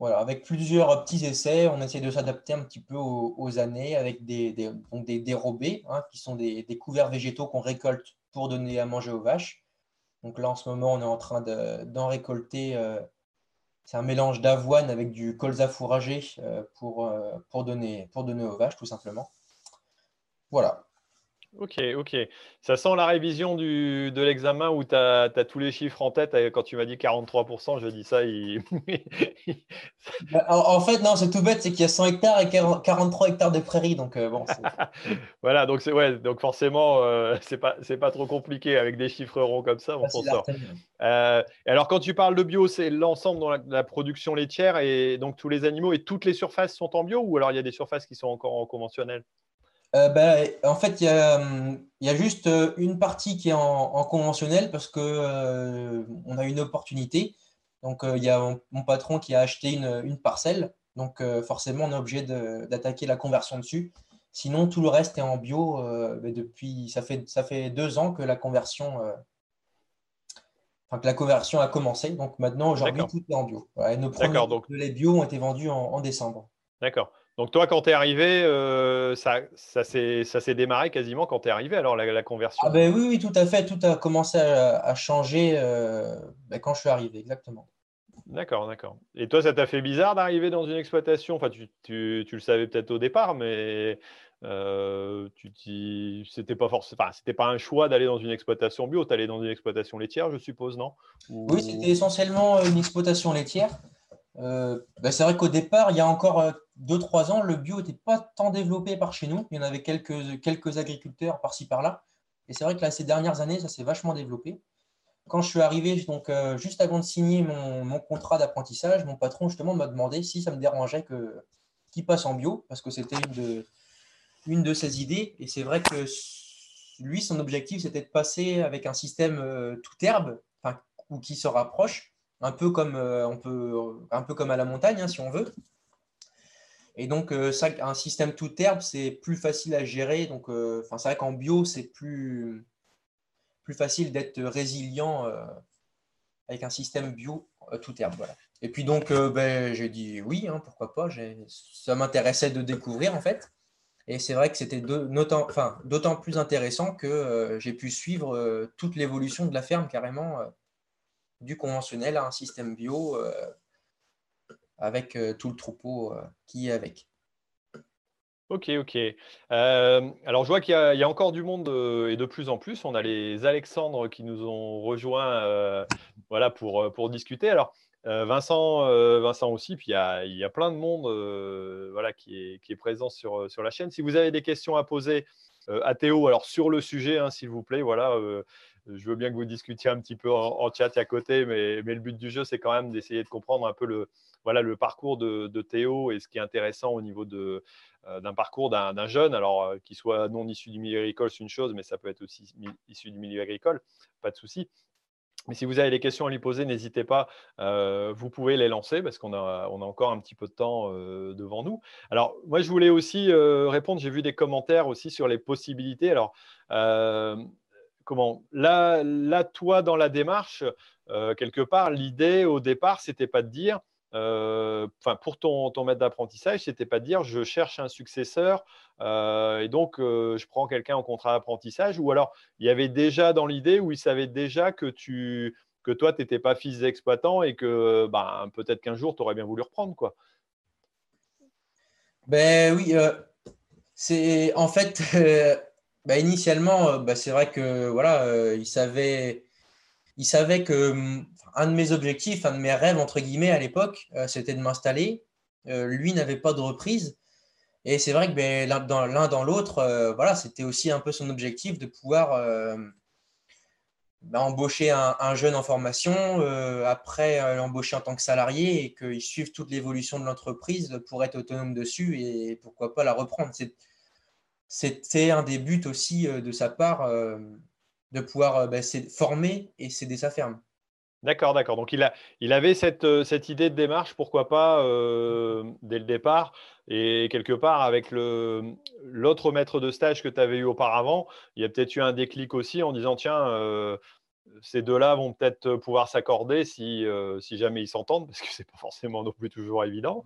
Voilà, avec plusieurs petits essais, on essaie de s'adapter un petit peu aux, années avec des, des, donc des dérobés, hein, qui sont des, couverts végétaux qu'on récolte pour donner à manger aux vaches. Donc là, en ce moment, on est en train d'en récolter c'est un mélange d'avoine avec du colza fourragé pour, pour, donner, pour donner aux vaches, tout simplement. Voilà. Ok, ok. Ça sent la révision du, de l'examen où tu as, tous les chiffres en tête. Quand tu m'as dit 43%, je dis ça. Bah, en, fait, non, c'est tout bête, c'est qu'il y a 100 hectares et 43 hectares de prairies. Donc, euh, bon, voilà, donc, ouais, donc forcément, euh, c'est pas, pas trop compliqué avec des chiffres ronds comme ça. On s'en sort. Euh, alors, quand tu parles de bio, c'est l'ensemble dans la, production laitière et donc tous les animaux et toutes les surfaces sont en bio ou alors il y a des surfaces qui sont encore en conventionnel? Euh, ben, en fait, il y, a, juste euh, une partie qui est en, conventionnel parce qu'on euh, a une opportunité. Donc, il y a mon, patron qui a acheté une, parcelle. Donc, forcément, on est obligé d'attaquer la conversion dessus. Sinon, tout le reste est en bio. Depuis, ça fait, ça fait deux ans que la conversion, que la conversion a commencé. Donc, maintenant, aujourd'hui, tout est en bio. nos premiers donc... les bio ont été vendus en décembre. D'accord. Donc toi, quand tu es arrivé, euh, ça, ça s'est démarré quasiment quand tu es arrivé, alors la, conversion ah ben oui, oui, tout à fait. Tout a commencé à, changer euh, ben, quand je suis arrivé, exactement. D'accord, d'accord. Et toi, ça t'a fait bizarre d'arriver dans une exploitation? Enfin, tu, tu, tu le savais peut-être au départ, mais euh, c'était pas forcément, enfin, c'était pas un choix d'aller dans une exploitation bio. Tu allais dans une exploitation laitière, je suppose, non? Oui, c'était essentiellement une exploitation laitière. Euh, ben, c'est vrai qu'au départ, il y a encore 2-3 ans, le bio n'était pas tant développé par chez nous. Il y en avait quelques, agriculteurs par-ci par-là. Et c'est vrai que là, ces dernières années, ça s'est vachement développé. Quand je suis arrivé, donc, euh, juste avant de signer mon, contrat d'apprentissage, mon patron justement m'a demandé si ça me dérangeait qu'il passe en bio, parce que c'était une de, ses idées. Et c'est vrai que lui, son objectif, c'était de passer avec un système euh, tout herbe, ou qui se rapproche, un peu comme, euh, peut, un peu comme à la montagne, hein, si on veut. Et donc, euh, ça, un système tout herbe, c'est plus facile à gérer. Donc, euh, c'est vrai qu'en bio, c'est plus, plus facile d'être résilient euh, avec un système bio tout herbe. Et puis donc, ben, j'ai dit oui, hein, pourquoi pas. Ça m'intéressait de découvrir en fait. Et c'est vrai que c'était d'autant enfin, plus intéressant que j'ai pu suivre toute l'évolution de la ferme carrément du conventionnel à un système bio avec euh, tout le troupeau euh, qui est avec. Ok, ok. Euh, alors, je vois qu'il y, a encore du monde et de plus en plus. On a les Alexandres qui nous ont rejoints voilà, pour, pour discuter. Alors, Vincent, Vincent aussi, puis il y a, il y a plein de monde voilà, qui, est, qui est présent sur, sur la chaîne. Si vous avez des questions à poser à Théo, alors sur le sujet, hein, s'il vous plaît, voilà, je veux bien que vous discutiez un petit peu en, en chat à côté, mais, le but du jeu, c'est quand même d'essayer de comprendre un peu le, voilà le parcours de, Théo et ce qui est intéressant au niveau de, euh, d'un parcours d'un, jeune, alors euh, qu'il soit non issu du milieu agricole, c'est une chose, mais ça peut être aussi issu du milieu agricole, pas de souci. Mais si vous avez des questions à lui poser, n'hésitez pas, euh, vous pouvez les lancer parce qu'on a, on a encore un petit peu de temps devant nous. Alors, moi, je voulais aussi répondre, j'ai vu des commentaires aussi sur les possibilités. Alors, comment là, toi, dans la démarche, quelque part, l'idée au départ, c'était pas de dire euh, pour ton, ton maître d'apprentissage, c'était pas de dire je cherche un successeur euh, et donc euh, je prends quelqu'un en contrat d'apprentissage, ou alors il y avait déjà dans l'idée où il savait déjà que tu que toi tu n'étais pas fils d'exploitant et que ben, peut-être qu'un jour tu aurais bien voulu reprendre quoi. Ben oui, c'est en fait ben, initialement ben, c'est vrai que voilà il savait il savait que un de mes objectifs, un de mes rêves, entre guillemets, à l'époque, euh, c'était de m'installer. Euh, lui n'avait pas de reprise. Et c'est vrai que ben, l'un dans l'autre, euh, voilà, c'était aussi un peu son objectif de pouvoir ben, embaucher un, jeune en formation, après l'embaucher en tant que salarié et qu'il suive toute l'évolution de l'entreprise pour être autonome dessus et pourquoi pas la reprendre. C'était un des buts aussi de sa part de pouvoir ben, former et céder sa ferme. D'accord, d'accord. Donc il, a, il avait cette, euh, cette, idée de démarche, pourquoi pas, euh, dès le départ. Et quelque part, avec l'autre maître de stage que tu avais eu auparavant, il y a peut-être eu un déclic aussi en disant, tiens, euh, ces deux-là vont peut-être pouvoir s'accorder si, si jamais ils s'entendent, parce que ce n'est pas forcément non plus toujours évident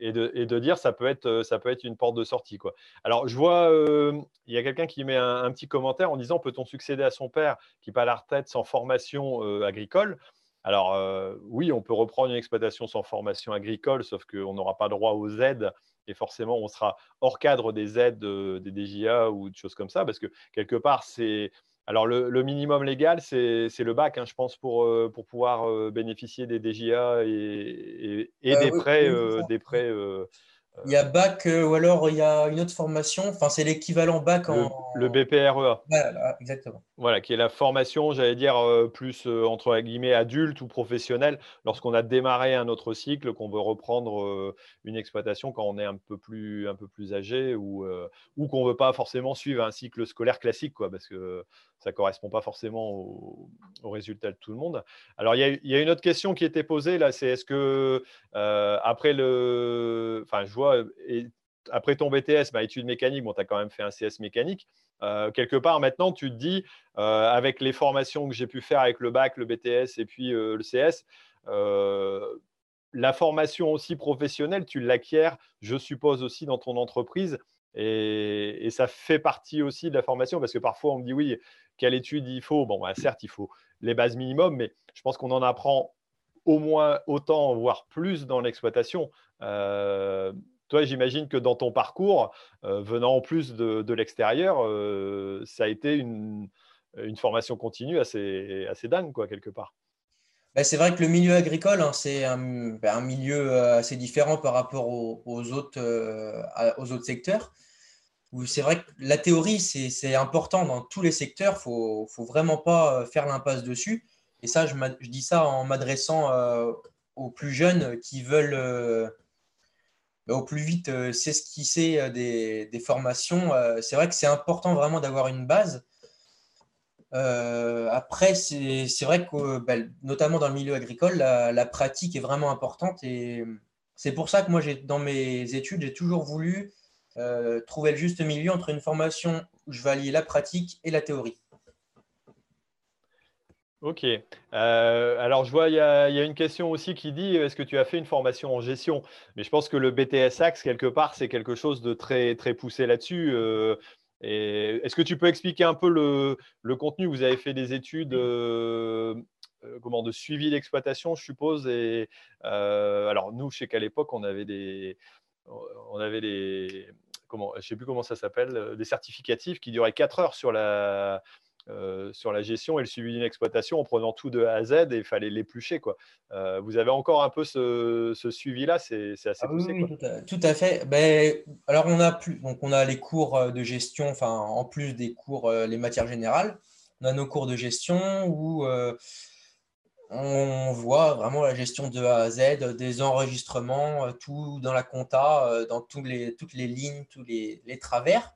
et de, dire ça peut être euh, ça peut être une porte de sortie quoi. Alors je vois euh, il y a quelqu'un qui met un, petit commentaire en disant peut-on succéder à son père qui pas la retraite sans formation euh, agricole? Alors oui, on peut reprendre une exploitation sans formation agricole, sauf qu'on n'aura pas droit aux aides et forcément on sera hors cadre des aides des DGA ou de choses comme ça, parce que quelque part c'est alors, le, minimum légal, c'est le bac, hein, je pense, pour, pour pouvoir bénéficier des DGA et, des, prêts, des prêts il y a bac euh, ou alors il y a une autre formation, enfin c'est l'équivalent bac en. Le BPREA. Voilà, exactement. Voilà, qui est la formation, j'allais dire, euh, plus euh, entre guillemets adulte ou professionnelle, lorsqu'on a démarré un autre cycle, qu'on veut reprendre une exploitation quand on est un peu plus, un peu plus âgé ou, ou qu'on ne veut pas forcément suivre un cycle scolaire classique, quoi, parce que ça ne correspond pas forcément aux au résultats de tout le monde. Alors, il y, a, une autre question qui était posée là, c'est est-ce que après le. Enfin, je vois, après ton BTS, bah, études mécaniques, bon, tu as quand même fait un CS mécanique. quelque part, maintenant, tu te dis, avec les formations que j'ai pu faire avec le bac, le BTS et puis le CS, la formation aussi professionnelle, tu l'acquiers, je suppose, aussi dans ton entreprise. Et, et, ça fait partie aussi de la formation parce que parfois on me dit oui, quelle étude il faut? Bon, bah, certes, il faut les bases minimum, mais je pense qu'on en apprend au moins autant, voire plus dans l'exploitation. Euh, toi, j'imagine que dans ton parcours, euh, venant en plus de, l'extérieur, euh, ça a été une, formation continue assez, assez dingue, quoi, quelque part. Bah, c'est vrai que le milieu agricole, hein, c'est un, milieu assez différent par rapport aux, autres, aux autres secteurs c'est vrai que la théorie, c'est important dans tous les secteurs. Il ne faut, vraiment pas euh, faire l'impasse dessus. Et ça, je, dis ça en m'adressant euh, aux plus jeunes qui veulent euh, au plus vite s'esquisser des, des, formations. c'est vrai que c'est important vraiment d'avoir une base. après, c'est vrai que, ben, notamment dans le milieu agricole, la, pratique est vraiment importante. Et c'est pour ça que moi, dans mes études, j'ai toujours voulu euh, trouver le juste milieu entre une formation où je vais allier la pratique et la théorie. Ok. Euh, alors, je vois, il y, a, une question aussi qui dit est-ce que tu as fait une formation en gestion? Mais je pense que le BTS Axe, quelque part, c'est quelque chose de très, très poussé là-dessus. Euh, est-ce que tu peux expliquer un peu le, contenu? Vous avez fait des études comment, de suivi d'exploitation, je suppose. Et, alors, nous, je sais qu'à l'époque, on avait des. On avait des, comment, je ne sais plus comment ça s'appelle, euh, des certificatifs qui duraient 4 heures sur la, euh, sur la gestion et le suivi d'une exploitation en prenant tout de A à Z et il fallait l'éplucher. Quoi. Euh, vous avez encore un peu ce, suivi-là, c'est, assez ah poussé. Oui, Tout, à, fait. Ben, alors, on a, plus, donc on a les cours de gestion, enfin, en plus des cours, les matières générales. On a nos cours de gestion où on voit vraiment la gestion de A à Z, des enregistrements, euh, tout dans la compta, euh, dans toutes les, toutes les lignes, tous les, travers.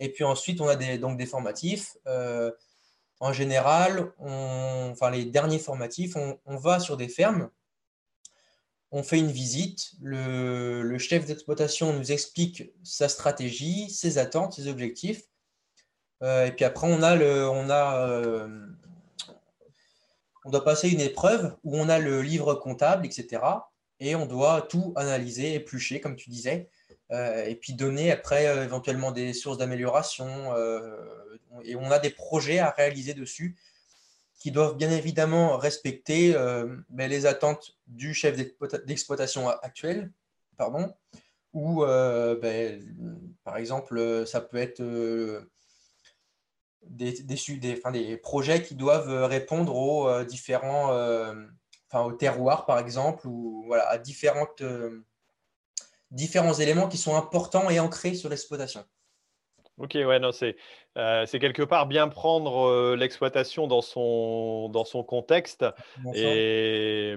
Et puis ensuite, on a des, donc des formatifs. Euh, en général, enfin les derniers formatifs, on, va sur des fermes, on fait une visite, le, chef d'exploitation nous explique sa stratégie, ses attentes, ses objectifs. et puis après, on a, le, on a on doit passer une épreuve où on a le livre comptable, etc. Et on doit tout analyser, éplucher, comme tu disais, euh, et puis donner après euh, éventuellement des sources d'amélioration. Euh, et on a des projets à réaliser dessus qui doivent bien évidemment respecter ben, les attentes du chef d'exploitation actuel, pardon, ou ben, par exemple, ça peut être des, des, projets qui doivent euh, répondre aux euh, différents, euh, enfin, au terroir par exemple, ou voilà, à différents éléments qui sont importants et ancrés sur l'exploitation. Ok, ouais, non, c'est c'est quelque part bien prendre l'exploitation dans son, dans son contexte et,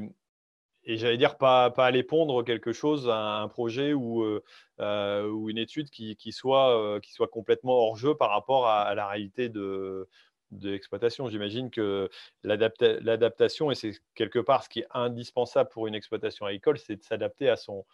et j'allais dire pas, pas aller pondre quelque chose à un projet ou, euh, euh, ou une étude qui, qui soit, euh, qui soit complètement hors jeu par rapport à, la réalité de, de l'exploitation. J'imagine que l'adaptation, et c'est quelque part ce qui est indispensable pour une exploitation agricole, c'est de s'adapter à son,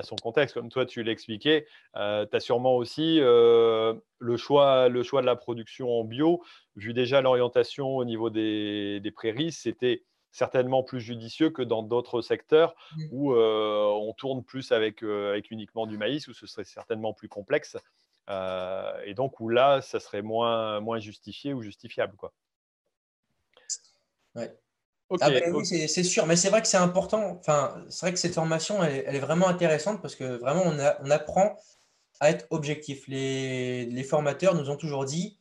à son contexte. Comme toi, tu l'expliquais, tu as sûrement aussi le, choix, le choix de la production en bio, vu déjà l'orientation au niveau des, des prairies, c'était certainement plus judicieux que dans d'autres secteurs où euh, on tourne plus avec, euh, avec uniquement du maïs, où ce serait certainement plus complexe. Euh, et donc où là, ça serait moins, moins justifié ou justifiable. Quoi. Ouais. Ah ben oui, c'est sûr, mais c'est vrai que c'est important. Enfin, c'est vrai que cette formation, elle, est vraiment intéressante parce que vraiment, on, on apprend à être objectif. Les, les, formateurs nous ont toujours dit,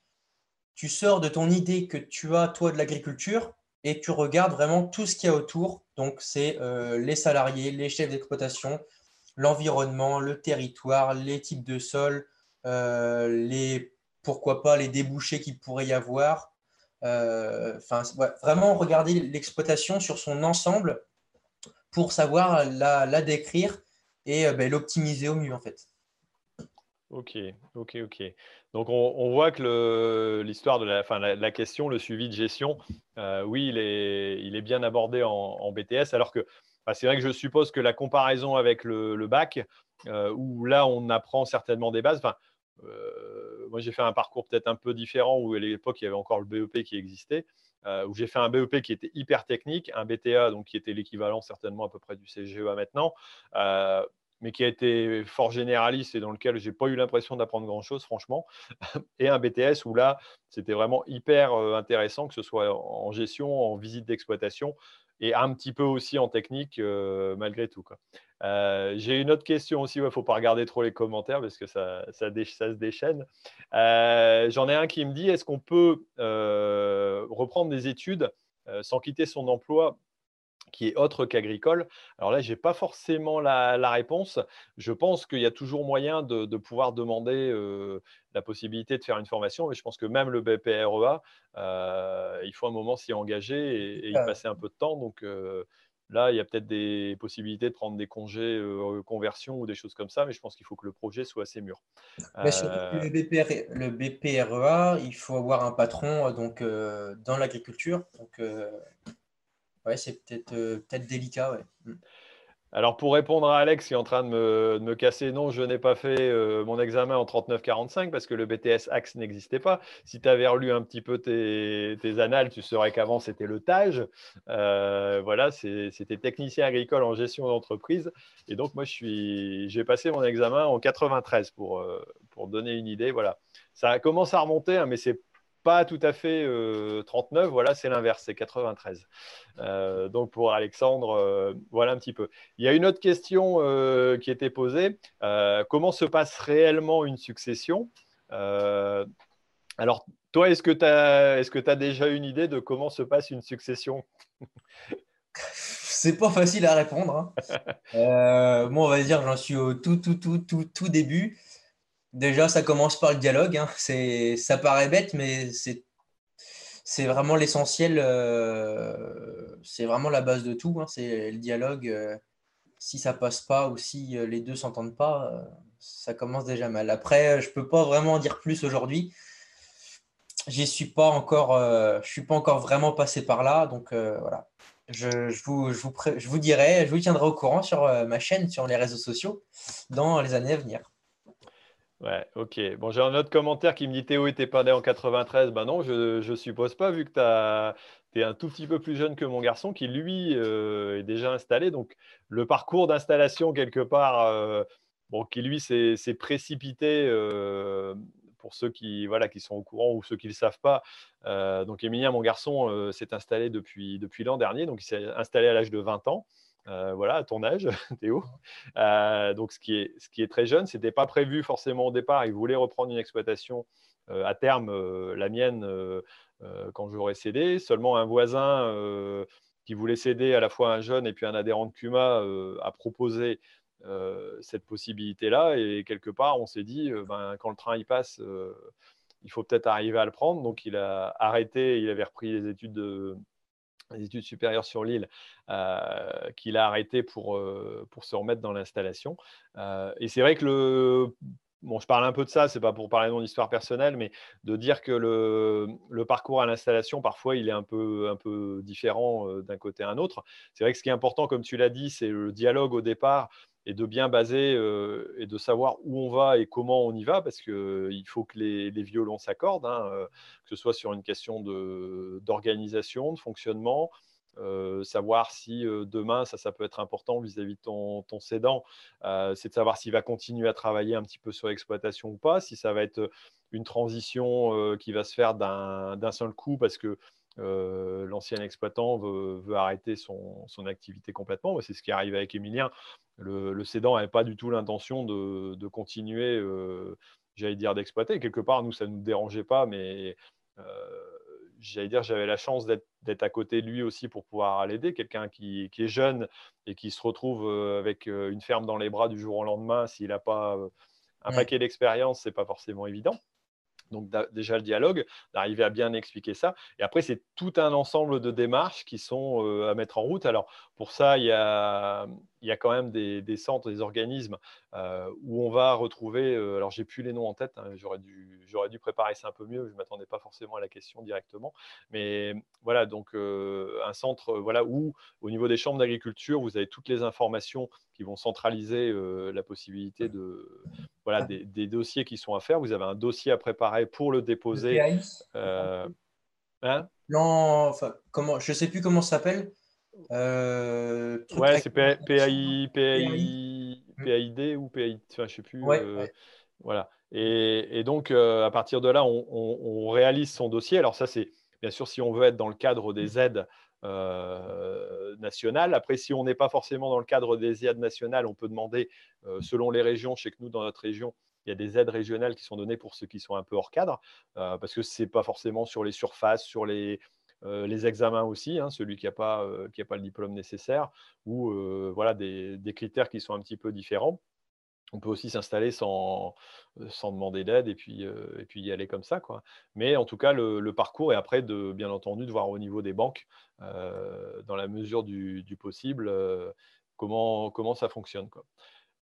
tu sors de ton idée que tu as, toi, de l'agriculture, et tu regardes vraiment tout ce qu'il y a autour. Donc, c'est euh, les salariés, les chefs d'exploitation, l'environnement, le territoire, les types de sol, euh, les, pourquoi pas les débouchés qu'il pourrait y avoir, euh, enfin, vraiment regarder l'exploitation sur son ensemble pour savoir la, décrire et euh, ben, l'optimiser au mieux en fait. Ok, ok, ok. Donc on, voit que l'histoire de la, la, question, le suivi de gestion, euh, oui, il est, il est, bien abordé en, BTS, alors que c'est vrai que je suppose que la comparaison avec le, bac, où là on apprend certainement des bases, moi, j'ai fait un parcours peut-être un peu différent où à l'époque, il y avait encore le BEP qui existait, euh, où j'ai fait un BEP qui était hyper technique, un BTA donc, qui était l'équivalent certainement à peu près du CGEA maintenant, euh, mais qui a été fort généraliste et dans lequel j'ai pas eu l'impression d'apprendre grand-chose, franchement, et un BTS où là, c'était vraiment hyper intéressant, que ce soit en gestion, en visite d'exploitation, et un petit peu aussi en technique malgré tout. Quoi. Euh, j'ai une autre question aussi, il ne faut pas regarder trop les commentaires parce que ça, ça, se déchaîne. Euh, j'en ai un qui me dit, est-ce qu'on peut euh, reprendre des études sans quitter son emploi qui est autre qu'agricole? Alors là, je n'ai pas forcément la, réponse. Je pense qu'il y a toujours moyen de, pouvoir demander la possibilité de faire une formation, mais je pense que même le BPREA, il faut un moment s'y engager et, et, y passer un peu de temps. Donc, Là, il y a peut-être des possibilités de prendre des congés euh, conversion ou des choses comme ça, mais je pense qu'il faut que le projet soit assez mûr. Mais euh, le, BPREA, il faut avoir un patron euh, donc, dans l'agriculture. Donc, ouais, c'est peut-être peut délicat. Ouais. Alors pour répondre à Alex qui est en train de me, casser, non, je n'ai pas fait euh, mon examen en 39-45 parce que le BTS Axe n'existait pas. Si tu avais relu un petit peu tes, annales, tu saurais qu'avant c'était le TAGE. Euh, voilà, c'était technicien agricole en gestion d'entreprise. Et donc moi, j'ai passé mon examen en 93 pour, euh, pour donner une idée. Voilà, ça commence à remonter, hein, mais c'est pas tout à fait 39, euh, voilà, c'est l'inverse, c'est 93. Euh, donc pour Alexandre, euh, voilà un petit peu. Il y a une autre question qui était posée. comment se passe réellement une succession? Alors, toi, est-ce que tu as, est as, déjà une idée de comment se passe une succession? C'est pas facile à répondre. Hein. moi, on va dire, j'en suis au tout, tout, tout, tout, tout début. Déjà, ça commence par le dialogue. Hein. Ça paraît bête, mais c'est, vraiment l'essentiel. Euh, c'est vraiment la base de tout. Hein. C'est le dialogue. Euh, si ça passe pas ou si euh, les deux s'entendent pas, ça commence déjà mal. Après, je peux pas vraiment en dire plus aujourd'hui. J'y suis pas encore. je suis pas encore vraiment passé par là, donc voilà. Je vous dirai, je vous tiendrai au courant sur ma chaîne, sur les réseaux sociaux, dans les années à venir. Ouais, ok. Bon, j'ai un autre commentaire qui me dit Théo était pas né en 93. Ben non, je ne suppose pas, vu que tu es un tout petit peu plus jeune que mon garçon qui, lui, euh, est déjà installé. Donc, le parcours d'installation, quelque part, euh, bon, qui, lui, s'est précipité euh, pour ceux qui, voilà, qui sont au courant ou ceux qui ne le savent pas. donc, Émilien, mon garçon, s'est installé depuis, depuis l'an dernier. Donc, il s'est installé à l'âge de 20 ans. Euh, voilà, à ton âge, Théo. Euh, donc, ce qui, est, très jeune, ce n'était pas prévu forcément au départ. Il voulait reprendre une exploitation euh, à terme, la mienne, quand j'aurais cédé. Seulement un voisin qui voulait céder à la fois un jeune et puis un adhérent de CUMA a proposé cette possibilité-là. Et quelque part, on s'est dit, ben, quand le train y passe, il faut peut-être arriver à le prendre. Donc, il a arrêté, il avait repris les études de les études supérieures sur l'île, euh, qu'il a arrêté pour, euh, pour se remettre dans l'installation. Euh, et c'est vrai que le. Bon, je parle un peu de ça, c'est pas pour parler de mon histoire personnelle, mais de dire que le, le parcours à l'installation, parfois, il est un peu, un peu différent d'un côté à un autre. C'est vrai que ce qui est important, comme tu l'as dit, c'est le dialogue au départ et de bien baser euh, et de savoir où on va et comment on y va, parce qu'il euh, faut que les, violons s'accordent, hein, euh, que ce soit sur une question d'organisation, de, fonctionnement, savoir si demain, ça, ça peut être important vis-à-vis de ton, ton cédant, c'est de savoir s'il va continuer à travailler un petit peu sur l'exploitation ou pas, si ça va être une transition qui va se faire d'un seul coup parce que l'ancien exploitant veut, arrêter son, activité complètement. C'est ce qui arrive avec Emilien. Le, le cédant n'avait pas du tout l'intention de, de, continuer, j'allais dire, d'exploiter. Quelque part, nous, ça ne nous dérangeait pas, mais j'allais dire, j'avais la chance d'être à côté de lui aussi pour pouvoir l'aider. Quelqu'un qui, est jeune et qui se retrouve avec une ferme dans les bras du jour au lendemain, s'il n'a pas un paquet d'expérience, c'est pas forcément évident. Donc déjà le dialogue, d'arriver à bien expliquer ça. Et après, c'est tout un ensemble de démarches qui sont à mettre en route. Alors pour ça, il y a, il y a quand même des, centres, des organismes euh, où on va retrouver, euh, alors j'ai plus les noms en tête, hein, j'aurais dû, dû, préparer ça un peu mieux, je ne m'attendais pas forcément à la question directement, mais voilà, donc euh, un centre voilà, où au niveau des chambres d'agriculture, vous avez toutes les informations qui vont centraliser la possibilité de, voilà, des, dossiers qui sont à faire, vous avez un dossier à préparer pour le déposer. hein? Non, enfin, comment, je ne sais plus comment ça s'appelle. Euh, ouais, c'est PAI, PAI, PAID ou PAI, enfin, je sais plus. Euh, voilà. Et, donc, euh, à partir de là, on, réalise son dossier. Alors, ça, c'est bien sûr si on veut être dans le cadre des aides nationales. Après, si on n'est pas forcément dans le cadre des aides nationales, on peut demander, selon les régions, je sais que nous, dans notre région, il y a des aides régionales qui sont données pour ceux qui sont un peu hors cadre, parce que ce n'est pas forcément sur les surfaces, sur les, les examens aussi, hein, celui qui n'a pas, euh, pas, le diplôme nécessaire, ou euh, voilà, des, critères qui sont un petit peu différents. On peut aussi s'installer sans, sans, demander d'aide et puis, et puis y aller comme ça. Quoi. Mais en tout cas, le, parcours est après, de, bien entendu, de voir au niveau des banques, dans la mesure du, du possible, comment, comment ça fonctionne. Quoi.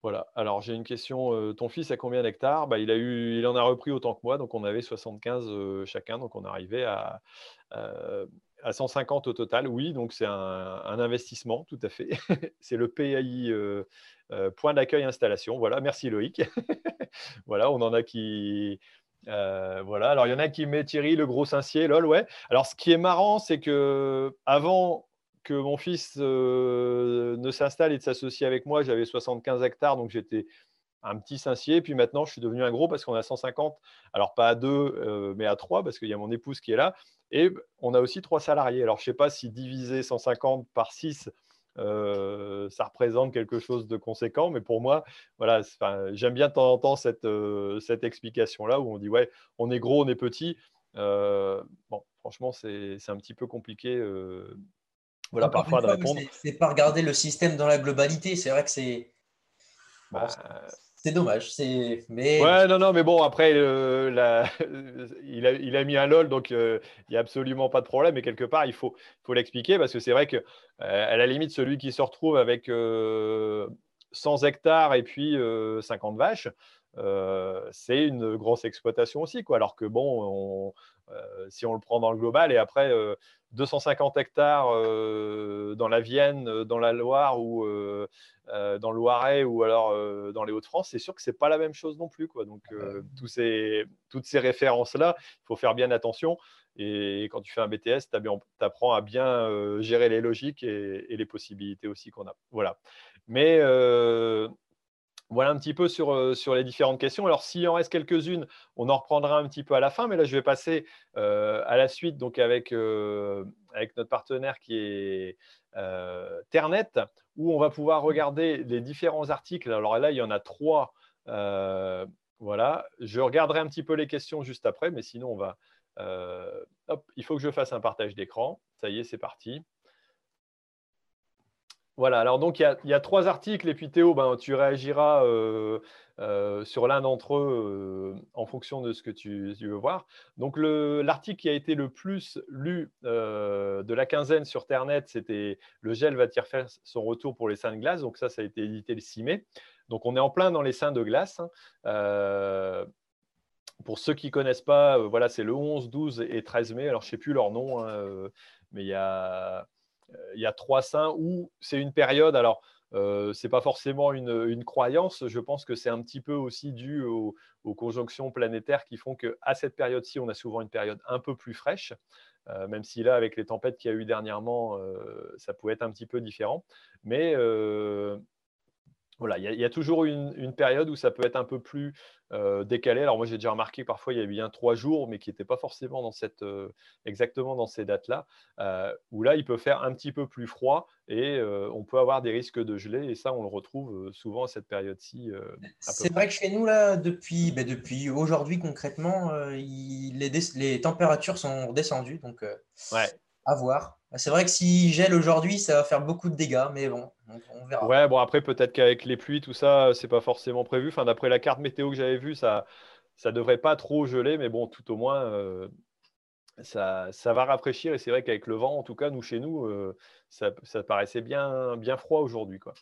Voilà. Alors, j'ai une question. ton fils a combien d'hectares? Bah, il, il en a repris autant que moi. Donc, on avait 75 chacun. Donc, on arrivait à, à 150 au total. Oui, donc c'est un, investissement, tout à fait. c'est le PAI point d'accueil installation. Voilà. Merci Loïc. voilà, on en a qui. voilà. Alors, il y en a qui met Thierry, le gros Saint-Ciel, lol, ouais. Alors, ce qui est marrant, c'est que avant que mon fils euh, ne s'installe et de s'associer avec moi, j'avais 75 hectares, donc j'étais un petit cincier. Puis maintenant, je suis devenu un gros parce qu'on a 150. Alors, pas à deux, euh, mais à trois, parce qu'il y a mon épouse qui est là. Et on a aussi trois salariés. Alors, je ne sais pas si diviser 150 par 6, euh, ça représente quelque chose de conséquent. Mais pour moi, voilà, j'aime bien de temps en temps cette, cette explication-là où on dit, ouais, on est gros, on est petit. bon, franchement, c'est un petit peu compliqué voilà, parfois de répondre. C'est pas regarder le système dans la globalité. C'est vrai que c'est. Bah, c'est dommage. Mais... Ouais, non, non, mais bon, après, euh, il, a, il, a, mis un LOL, donc euh, il n'y a absolument pas de problème. Mais quelque part, il faut, faut l'expliquer parce que c'est vrai que, euh, à la limite, celui qui se retrouve avec 100 hectares et puis 50 vaches, c'est une grosse exploitation aussi. Quoi. Alors que, bon, si on le prend dans le global, et après, 250 hectares euh, dans la Vienne, euh, dans la Loire ou euh, dans le Loiret ou alors dans les Hauts-de-France, c'est sûr que ce n'est pas la même chose non plus. Quoi. Donc, ah bah tous ces, toutes ces références-là, il faut faire bien attention. Et quand tu fais un BTS, tu apprends à bien gérer les logiques et, et les possibilités aussi qu'on a. Voilà. Mais voilà un petit peu sur, euh, sur les différentes questions. Alors, s'il en reste quelques-unes, on en reprendra un petit peu à la fin, mais là, je vais passer euh, à la suite donc avec, euh, avec notre partenaire qui est Ternet, où on va pouvoir regarder les différents articles. Alors là, il y en a trois. voilà, je regarderai un petit peu les questions juste après, mais sinon, on va. hop, il faut que je fasse un partage d'écran. Ça y est, c'est parti. Voilà, alors donc il y, a, trois articles et puis Théo, ben, tu réagiras euh, euh, sur l'un d'entre eux euh, en fonction de ce que tu, veux voir. Donc l'article qui a été le plus lu de la quinzaine sur Ternet, c'était Le gel va-t-il faire son retour pour les seins de glace? Donc ça, ça a été édité le 6 mai. Donc on est en plein dans les seins de glace. Hein. pour ceux qui ne connaissent pas, voilà, c'est le 11, 12 et 13 mai. Alors je ne sais plus leur nom, hein, mais il y a il y a trois saints où c'est une période. Alors, euh, ce n'est pas forcément une, croyance. Je pense que c'est un petit peu aussi dû aux, conjonctions planétaires qui font qu'à cette période-ci, on a souvent une période un peu plus fraîche. Euh, même si là, avec les tempêtes qu'il y a eu dernièrement, euh, ça pouvait être un petit peu différent. Mais voilà, il y, a toujours une, période où ça peut être un peu plus euh, décalé. Alors moi, j'ai déjà remarqué parfois il y a bien trois jours, mais qui n'étaient pas forcément dans cette, euh, exactement dans ces dates-là, euh, où là, il peut faire un petit peu plus froid et on peut avoir des risques de gelée. Et ça, on le retrouve souvent à cette période-ci. C'est vrai que chez nous, là, depuis, ben, depuis aujourd'hui, concrètement, les, les, températures sont redescendues. Donc, ouais. À voir. C'est vrai que s'il gèle aujourd'hui, ça va faire beaucoup de dégâts, mais bon, on, verra. Ouais, bon, après, peut-être qu'avec les pluies, tout ça, c'est pas forcément prévu. Enfin, d'après la carte météo que j'avais vue, ça ça devrait pas trop geler, mais bon, tout au moins, euh, ça, ça, va rafraîchir. Et c'est vrai qu'avec le vent, en tout cas, nous, chez nous, euh, ça, ça, paraissait bien, bien froid aujourd'hui. Quoi.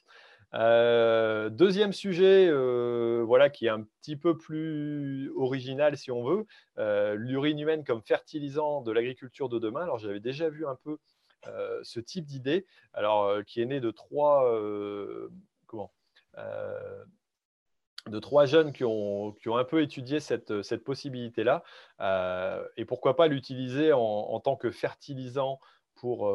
Euh, deuxième sujet, voilà, qui est un petit peu plus original, si on veut, l'urine humaine comme fertilisant de l'agriculture de demain. Alors, j'avais déjà vu un peu euh, ce type d'idée, alors euh, qui est né de trois euh, comment de trois jeunes qui ont, qui ont, un peu étudié cette, cette possibilité-là, et pourquoi pas l'utiliser en, tant que fertilisant pour,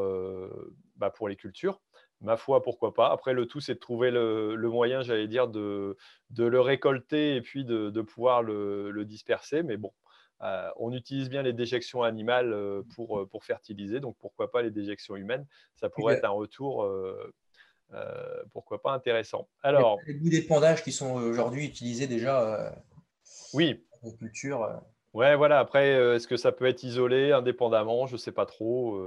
bah pour les cultures. Ma foi, pourquoi pas. Après, le tout, c'est de trouver le, moyen, j'allais dire, de, de, le récolter et puis de, de pouvoir le, le, disperser. Mais bon, euh, on utilise bien les déjections animales euh, pour, euh, pour, fertiliser, donc pourquoi pas les déjections humaines Ça pourrait être un retour, pourquoi pas intéressant. Alors, les bouts d'épandage qui sont aujourd'hui utilisés déjà oui. en culture. Ouais, voilà. Après, est-ce que ça peut être isolé indépendamment? Je ne sais pas trop.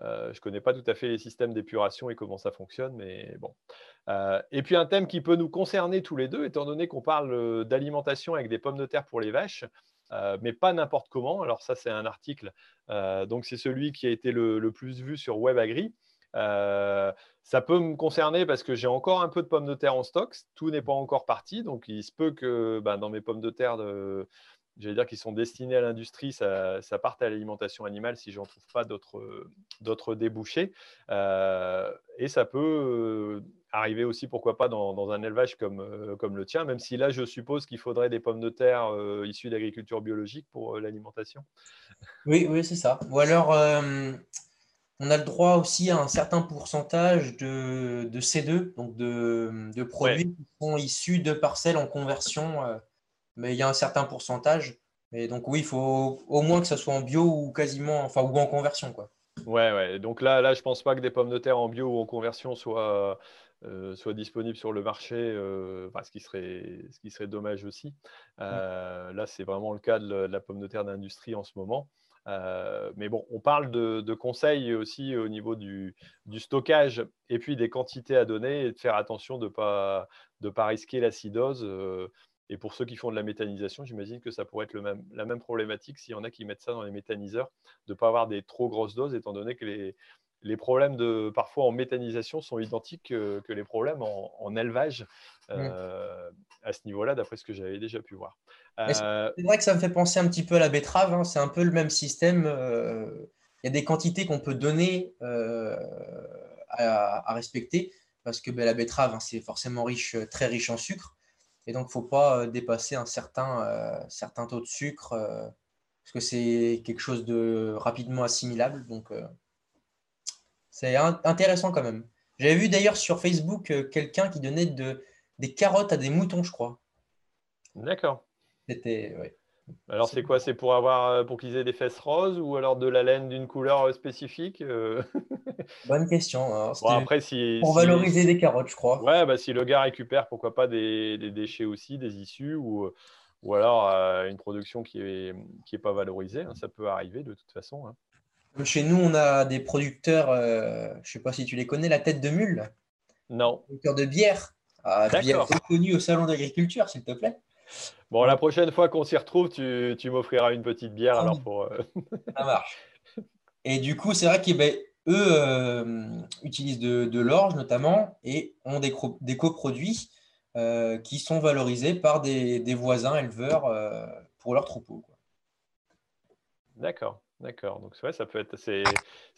Je ne connais pas tout à fait les systèmes d'épuration et comment ça fonctionne, mais bon. et puis un thème qui peut nous concerner tous les deux, étant donné qu'on parle d'alimentation avec des pommes de terre pour les vaches. Euh, mais pas n'importe comment. Alors ça, c'est un article, euh, donc c'est celui qui a été le, plus vu sur WebAgri. Euh, ça peut me concerner parce que j'ai encore un peu de pommes de terre en stock. Tout n'est pas encore parti, donc il se peut que ben, dans mes pommes de terre, j'allais dire qui sont destinées à l'industrie, ça, ça, parte à l'alimentation animale si j'en trouve pas d'autres débouchés. et ça peut arriver aussi, pourquoi pas, dans, un élevage comme, euh, comme, le tien, même si là, je suppose qu'il faudrait des pommes de terre euh, issues d'agriculture biologique pour euh, l'alimentation. Oui, oui, c'est ça. Ou alors, on a le droit aussi à un certain pourcentage de, de C2, donc de, de produits qui sont issus de parcelles en conversion, mais il y a un certain pourcentage. Et donc, oui, il faut au moins que ça soit en bio ou quasiment, enfin, ou en conversion, quoi. Ouais, ouais. Donc là, là, je pense pas que des pommes de terre en bio ou en conversion soient, euh, soit disponible sur le marché, euh, ce, qui serait, ce qui serait dommage aussi. Euh, là, c'est vraiment le cas de, la pomme de terre d'industrie en ce moment. mais bon, on parle de, conseils aussi au niveau du, stockage et puis des quantités à donner et de faire attention de ne pas, de pas risquer l'acidose. Et pour ceux qui font de la méthanisation, j'imagine que ça pourrait être le même, la même problématique s'il y en a qui mettent ça dans les méthaniseurs, de ne pas avoir des trop grosses doses, étant donné que les, les problèmes de parfois en méthanisation sont identiques que, les problèmes en, élevage mmh. euh, à ce niveau-là, d'après ce que j'avais déjà pu voir. Euh, c'est vrai que ça me fait penser un petit peu à la betterave. Hein. C'est un peu le même système. Euh, il y a des quantités qu'on peut donner à, respecter parce que ben, la betterave, hein, c'est forcément riche, très riche en sucre. Et donc, il ne faut pas dépasser un certain, certain taux de sucre parce que c'est quelque chose de rapidement assimilable. Donc, c'est intéressant quand même. J'avais vu d'ailleurs sur Facebook euh, quelqu'un qui donnait de, des carottes à des moutons, je crois. D'accord. C'était. Alors c'est quoi? C'est pour avoir euh, pour qu'ils aient des fesses roses ou alors de la laine d'une couleur euh, spécifique Bonne question. Après, si, pour valoriser des carottes, je crois. Ouais, bah, si le gars récupère, pourquoi pas des, déchets aussi, des issues ou, ou alors une production qui n'est qui est pas valorisée, hein, ça peut arriver de toute façon. Hein. Chez nous, on a des producteurs, euh, je ne sais pas si tu les connais, la tête de mule. Non. Producteur de bière. Ah, bière reconnue au salon d'agriculture, s'il te plaît. Bon, la prochaine fois qu'on s'y retrouve, tu, m'offriras une petite bière. alors pour, euh, Ça marche. Et du coup, c'est vrai qu'eux ben, euh, utilisent de, l'orge notamment et ont des, des coproduits qui sont valorisés par des, voisins éleveurs pour leurs troupeaux. D'accord. D'accord. Donc, ouais, ça peut être. C'est,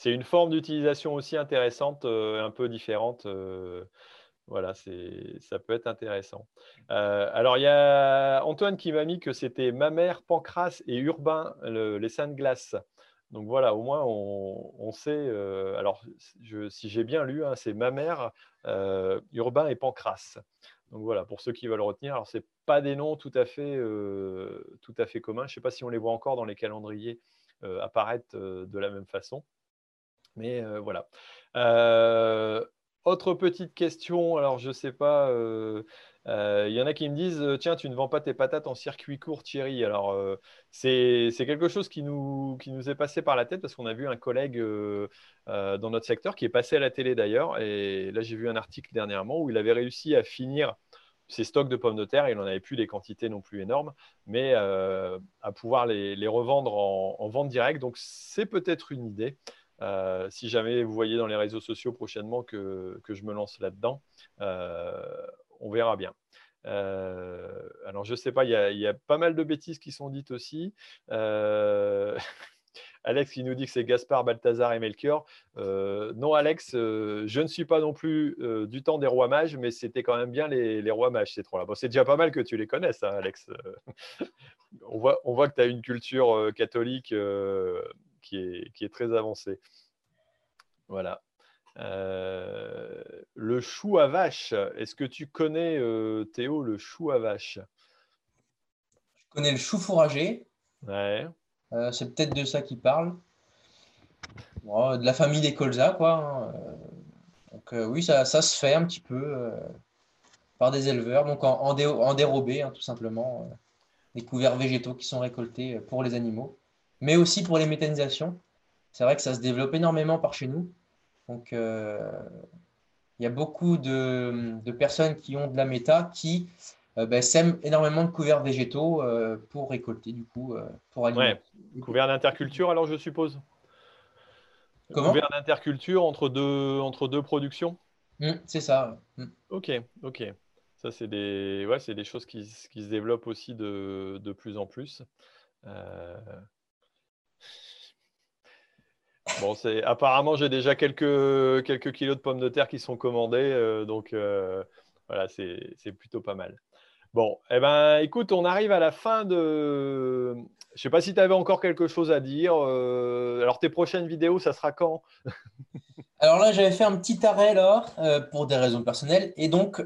une forme d'utilisation aussi intéressante, euh, un peu différente. Euh, voilà, c'est, ça peut être intéressant. Euh, alors, il y a Antoine qui m'a mis que c'était ma mère, Pancras et Urbain, les saints de glace. Donc voilà, au moins on, sait. alors, si j'ai bien lu, hein, c'est ma mère, Urbain et Pancras. Donc voilà, pour ceux qui veulent retenir, alors ce pas des noms tout à fait, tout à fait communs. Je ne sais pas si on les voit encore dans les calendriers apparaître de la même façon. Mais voilà. Autre petite question, alors je ne sais pas, il y en a qui me disent Tiens, tu ne vends pas tes patates en circuit court, Thierry. Alors, c'est quelque chose qui nous, est passé par la tête parce qu'on a vu un collègue dans notre secteur qui est passé à la télé d'ailleurs. Et là, j'ai vu un article dernièrement où il avait réussi à finir ses stocks de pommes de terre. Il n'en avait plus des quantités non plus énormes, mais à pouvoir les, revendre en, vente directe. Donc, c'est peut-être une idée. Si jamais vous voyez dans les réseaux sociaux prochainement que, que je me lance là-dedans, on verra bien. Euh, alors, je ne sais pas, il y, a, pas mal de bêtises qui sont dites aussi. Euh, Alex qui nous dit que c'est Gaspard, Balthazar et Melchior. Euh, non, Alex, je ne suis pas non plus du temps des rois mages, mais c'était quand même bien les, rois mages, ces trois-là. C'est déjà pas mal que tu les connaisses, hein, Alex. on, voit, on voit que tu as une culture catholique qui est, qui, est, très avancée. Voilà. Euh, le chou à vache, est-ce que tu connais, euh, Théo, le chou à vache? Je connais le chou fourragé. Ouais. Euh, c'est peut-être de ça qu'il parle. de la famille des colza, quoi. Hein. Donc oui, ça, se fait un petit peu par des éleveurs, donc en, dérobé, hein, tout simplement. des couverts végétaux qui sont récoltés pour les animaux, mais aussi pour les méthanisations. C'est vrai que ça se développe énormément par chez nous. Donc, euh, il y a beaucoup de, personnes qui ont de la méta qui euh, ben, sèment énormément de couverts végétaux euh, pour récolter, du coup, pour alimenter. Ouais. Couverts d'interculture, alors je suppose Comment? Couverts d'interculture entre deux, entre deux productions mmh, C'est ça. Mmh. Ok, ok. Ça, c'est des, ouais, des choses qui, qui, se développent aussi de, de plus en plus. Bon, c'est apparemment j'ai déjà quelques, quelques kilos de pommes de terre qui sont commandés, euh, donc euh, voilà, c'est plutôt pas mal. Bon, eh ben, écoute, on arrive à la fin de. Je sais pas si tu avais encore quelque chose à dire. Euh, alors, tes prochaines vidéos, ça sera quand? Alors là, j'avais fait un petit arrêt là pour des raisons personnelles, et donc,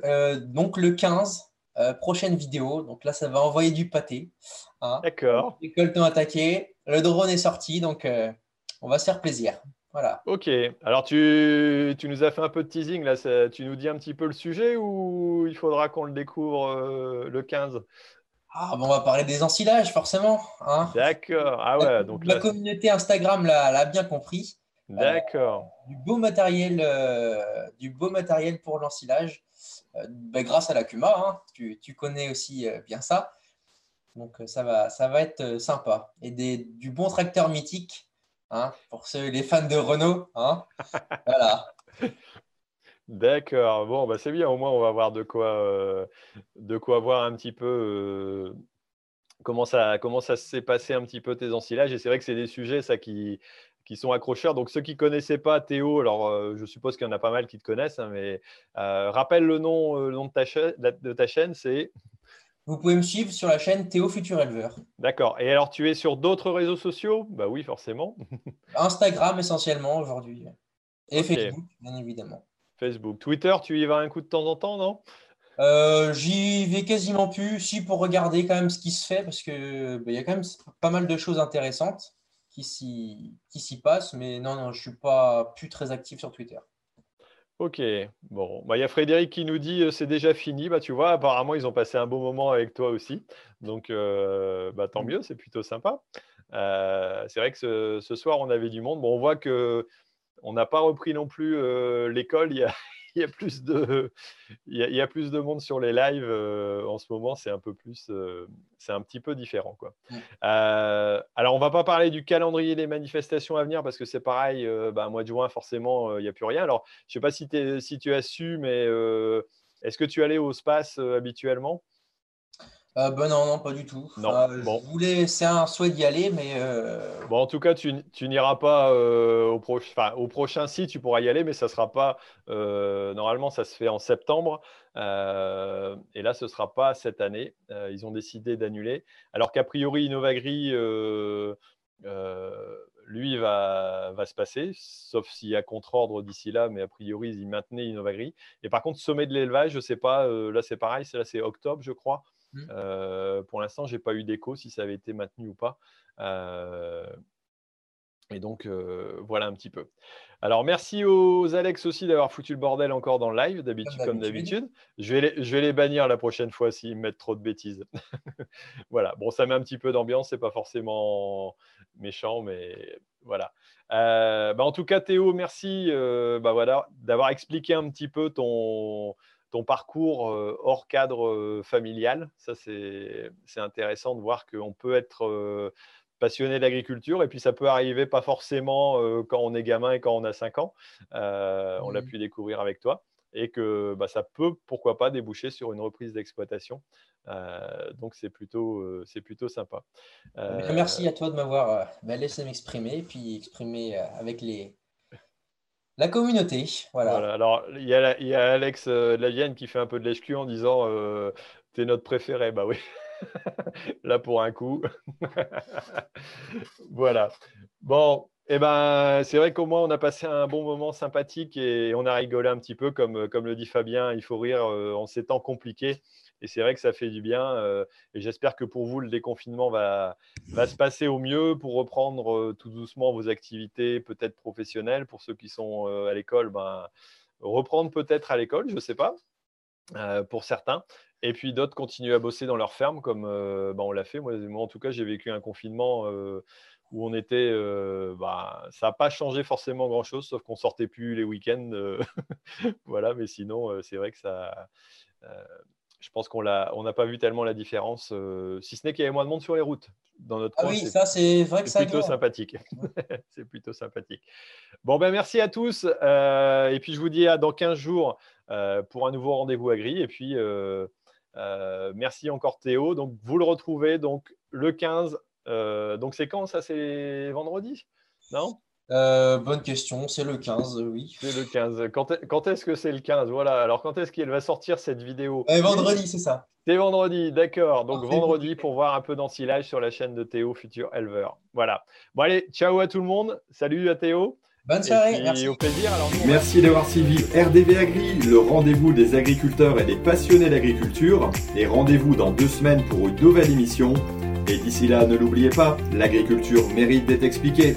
donc le 15. prochaine vidéo, donc là ça va envoyer du pâté. Hein. D'accord. Les coltons attaqués, le drone est sorti, donc on va se faire plaisir. Voilà. Ok. Alors, tu, nous as fait un peu de teasing. Là, tu nous dis un petit peu le sujet ou il faudra qu'on le découvre euh, le 15 ah, bon, on va parler des ensilages, forcément. Hein. D'accord. Ah ouais, donc la communauté Instagram l'a bien compris. D'accord. Euh, du beau matériel, euh, du beau matériel pour l'ensilage, ben, grâce à la Cuma. Hein. Tu, connais aussi bien ça. Donc ça va, ça va être sympa. Et des, du bon tracteur mythique Hein, pour ceux, les fans de Renault. Hein voilà. D'accord, bon, bah c'est bien, au moins on va voir de quoi, euh, de quoi voir un petit peu euh, comment, ça, comment ça s'est passé un petit peu tes ensilages. Et c'est vrai que c'est des sujets ça, qui, qui sont accrocheurs. Donc ceux qui ne connaissaient pas Théo, alors euh, je suppose qu'il y en a pas mal qui te connaissent, hein, mais rappelle le nom, le nom de ta, de ta chaîne, c'est vous pouvez me suivre sur la chaîne Théo Futur Éleveur. D'accord. Et alors, tu es sur d'autres réseaux sociaux? Bah oui, forcément. Instagram essentiellement aujourd'hui. Et Facebook, bien évidemment. Facebook. Twitter, tu y vas un coup de temps en temps, non? Euh, J'y vais quasiment plus, si pour regarder quand même ce qui se fait, parce qu'il bah, y a quand même pas mal de choses intéressantes qui s'y passent, mais non, non, je ne suis pas plus très actif sur Twitter. Ok, bon, bah, il y a Frédéric qui nous dit c'est déjà fini. Bah, tu vois, apparemment, ils ont passé un bon moment avec toi aussi. Donc, bah, tant mmh. mieux, c'est plutôt sympa. c'est vrai que ce, soir, on avait du monde. Bon, on voit que on n'a pas repris non plus l'école. Il y a, il y a plus de, il y a, plus de monde sur les lives euh, en ce moment. C'est un peu plus, euh, c'est un petit peu différent, quoi. Euh, alors, on va pas parler du calendrier des manifestations à venir parce que c'est pareil. Bah, mois de juin, forcément, il n'y a plus rien. Alors, je sais pas si, si tu as su, mais est-ce que tu allais au space habituellement? Euh, ben non, non, pas du tout. bon. Je voulais, c'est un souhait d'y aller, mais. Euh, bon, en tout cas, tu, n'iras pas euh, au, au, prochain site, tu pourras y aller, mais ça sera pas. normalement, ça se fait en septembre, et là, ce sera pas cette année. ils ont décidé d'annuler, alors qu'a priori, Innovagri lui va, va se passer, sauf s'il y a contre-ordre d'ici là, mais a priori, ils maintenaient Innovagri. Et par contre, sommet de l'élevage, je ne sais pas, là c'est pareil, là c'est octobre, je crois. Mmh. pour l'instant, je n'ai pas eu d'écho si ça avait été maintenu ou pas. et donc, voilà un petit peu. Alors, merci aux Alex aussi d'avoir foutu le bordel encore dans le live, d'habitude comme d'habitude. Je, vais les, je vais les bannir la prochaine fois s'ils mettent trop de bêtises. voilà, bon, ça met un petit peu d'ambiance, c'est pas forcément méchant, mais voilà. Euh, bah, en tout cas, Théo, merci euh, bah, voilà, d'avoir expliqué un petit peu ton, ton parcours euh, hors cadre familial. Ça, c'est intéressant de voir qu'on peut être passionné d'agriculture. Et puis, ça peut arriver pas forcément euh, quand on est gamin et quand on a 5 ans. Euh, on l'a mmh. pu découvrir avec toi. Et que bah, ça peut, pourquoi pas, déboucher sur une reprise d'exploitation. Euh, donc, c'est plutôt, c'est plutôt sympa. Merci à toi de m'avoir laissé m'exprimer et puis exprimer avec les, la communauté, voilà. Alors, il y, a, Alex de la Vienne qui fait un peu de l'escu en disant T'es notre préféré. Bah oui. Là pour un coup. voilà. Bon, eh ben, c'est vrai qu'au moins on a passé un bon moment sympathique et on a rigolé un petit peu, comme, comme le dit Fabien, il faut rire euh, en ces temps compliqués. Et c'est vrai que ça fait du bien. Euh, et j'espère que pour vous, le déconfinement va, se passer au mieux pour reprendre euh, tout doucement vos activités, peut-être professionnelles. Pour ceux qui sont à l'école, ben, reprendre peut-être à l'école, je ne sais pas, pour certains. Et puis d'autres continuent à bosser dans leur ferme, comme euh, bah, on l'a fait. Moi, en tout cas, j'ai vécu un confinement euh, où on était. Euh, bah, ça n'a pas changé forcément grand-chose, sauf qu'on sortait plus les week-ends. voilà, mais sinon, c'est vrai que ça. Je pense qu'on on n'a pas vu tellement la différence, si ce n'est qu'il y avait moins de monde sur les routes. Dans notre ah oui, ça c'est vrai que c'est plutôt sympathique. c'est plutôt sympathique. Bon ben merci à tous. et puis je vous dis à dans 15 jours pour un nouveau rendez-vous à gris. Et puis euh, merci encore Théo. Donc vous le retrouvez donc le 15. Euh, donc c'est quand ça? C'est vendredi? Non? Euh, bonne question, c'est le 15, oui. C'est le 15. Quand, est-ce que c'est le 15 Voilà, alors quand est-ce qu'elle va sortir cette vidéo? Vendredi, c'est ça. C'est vendredi, d'accord. Donc vendredi pour voir un peu d'ensilage sur la chaîne de Théo, futur éleveur. Voilà. Bon allez, ciao à tout le monde. Salut à Théo. Bonne soirée, merci. Au plaisir. merci d'avoir suivi RDV Agri, le rendez-vous des agriculteurs et des passionnés d'agriculture. Et rendez-vous dans deux semaines pour une nouvelle émission. Et d'ici là, ne l'oubliez pas, l'agriculture mérite d'être expliquée.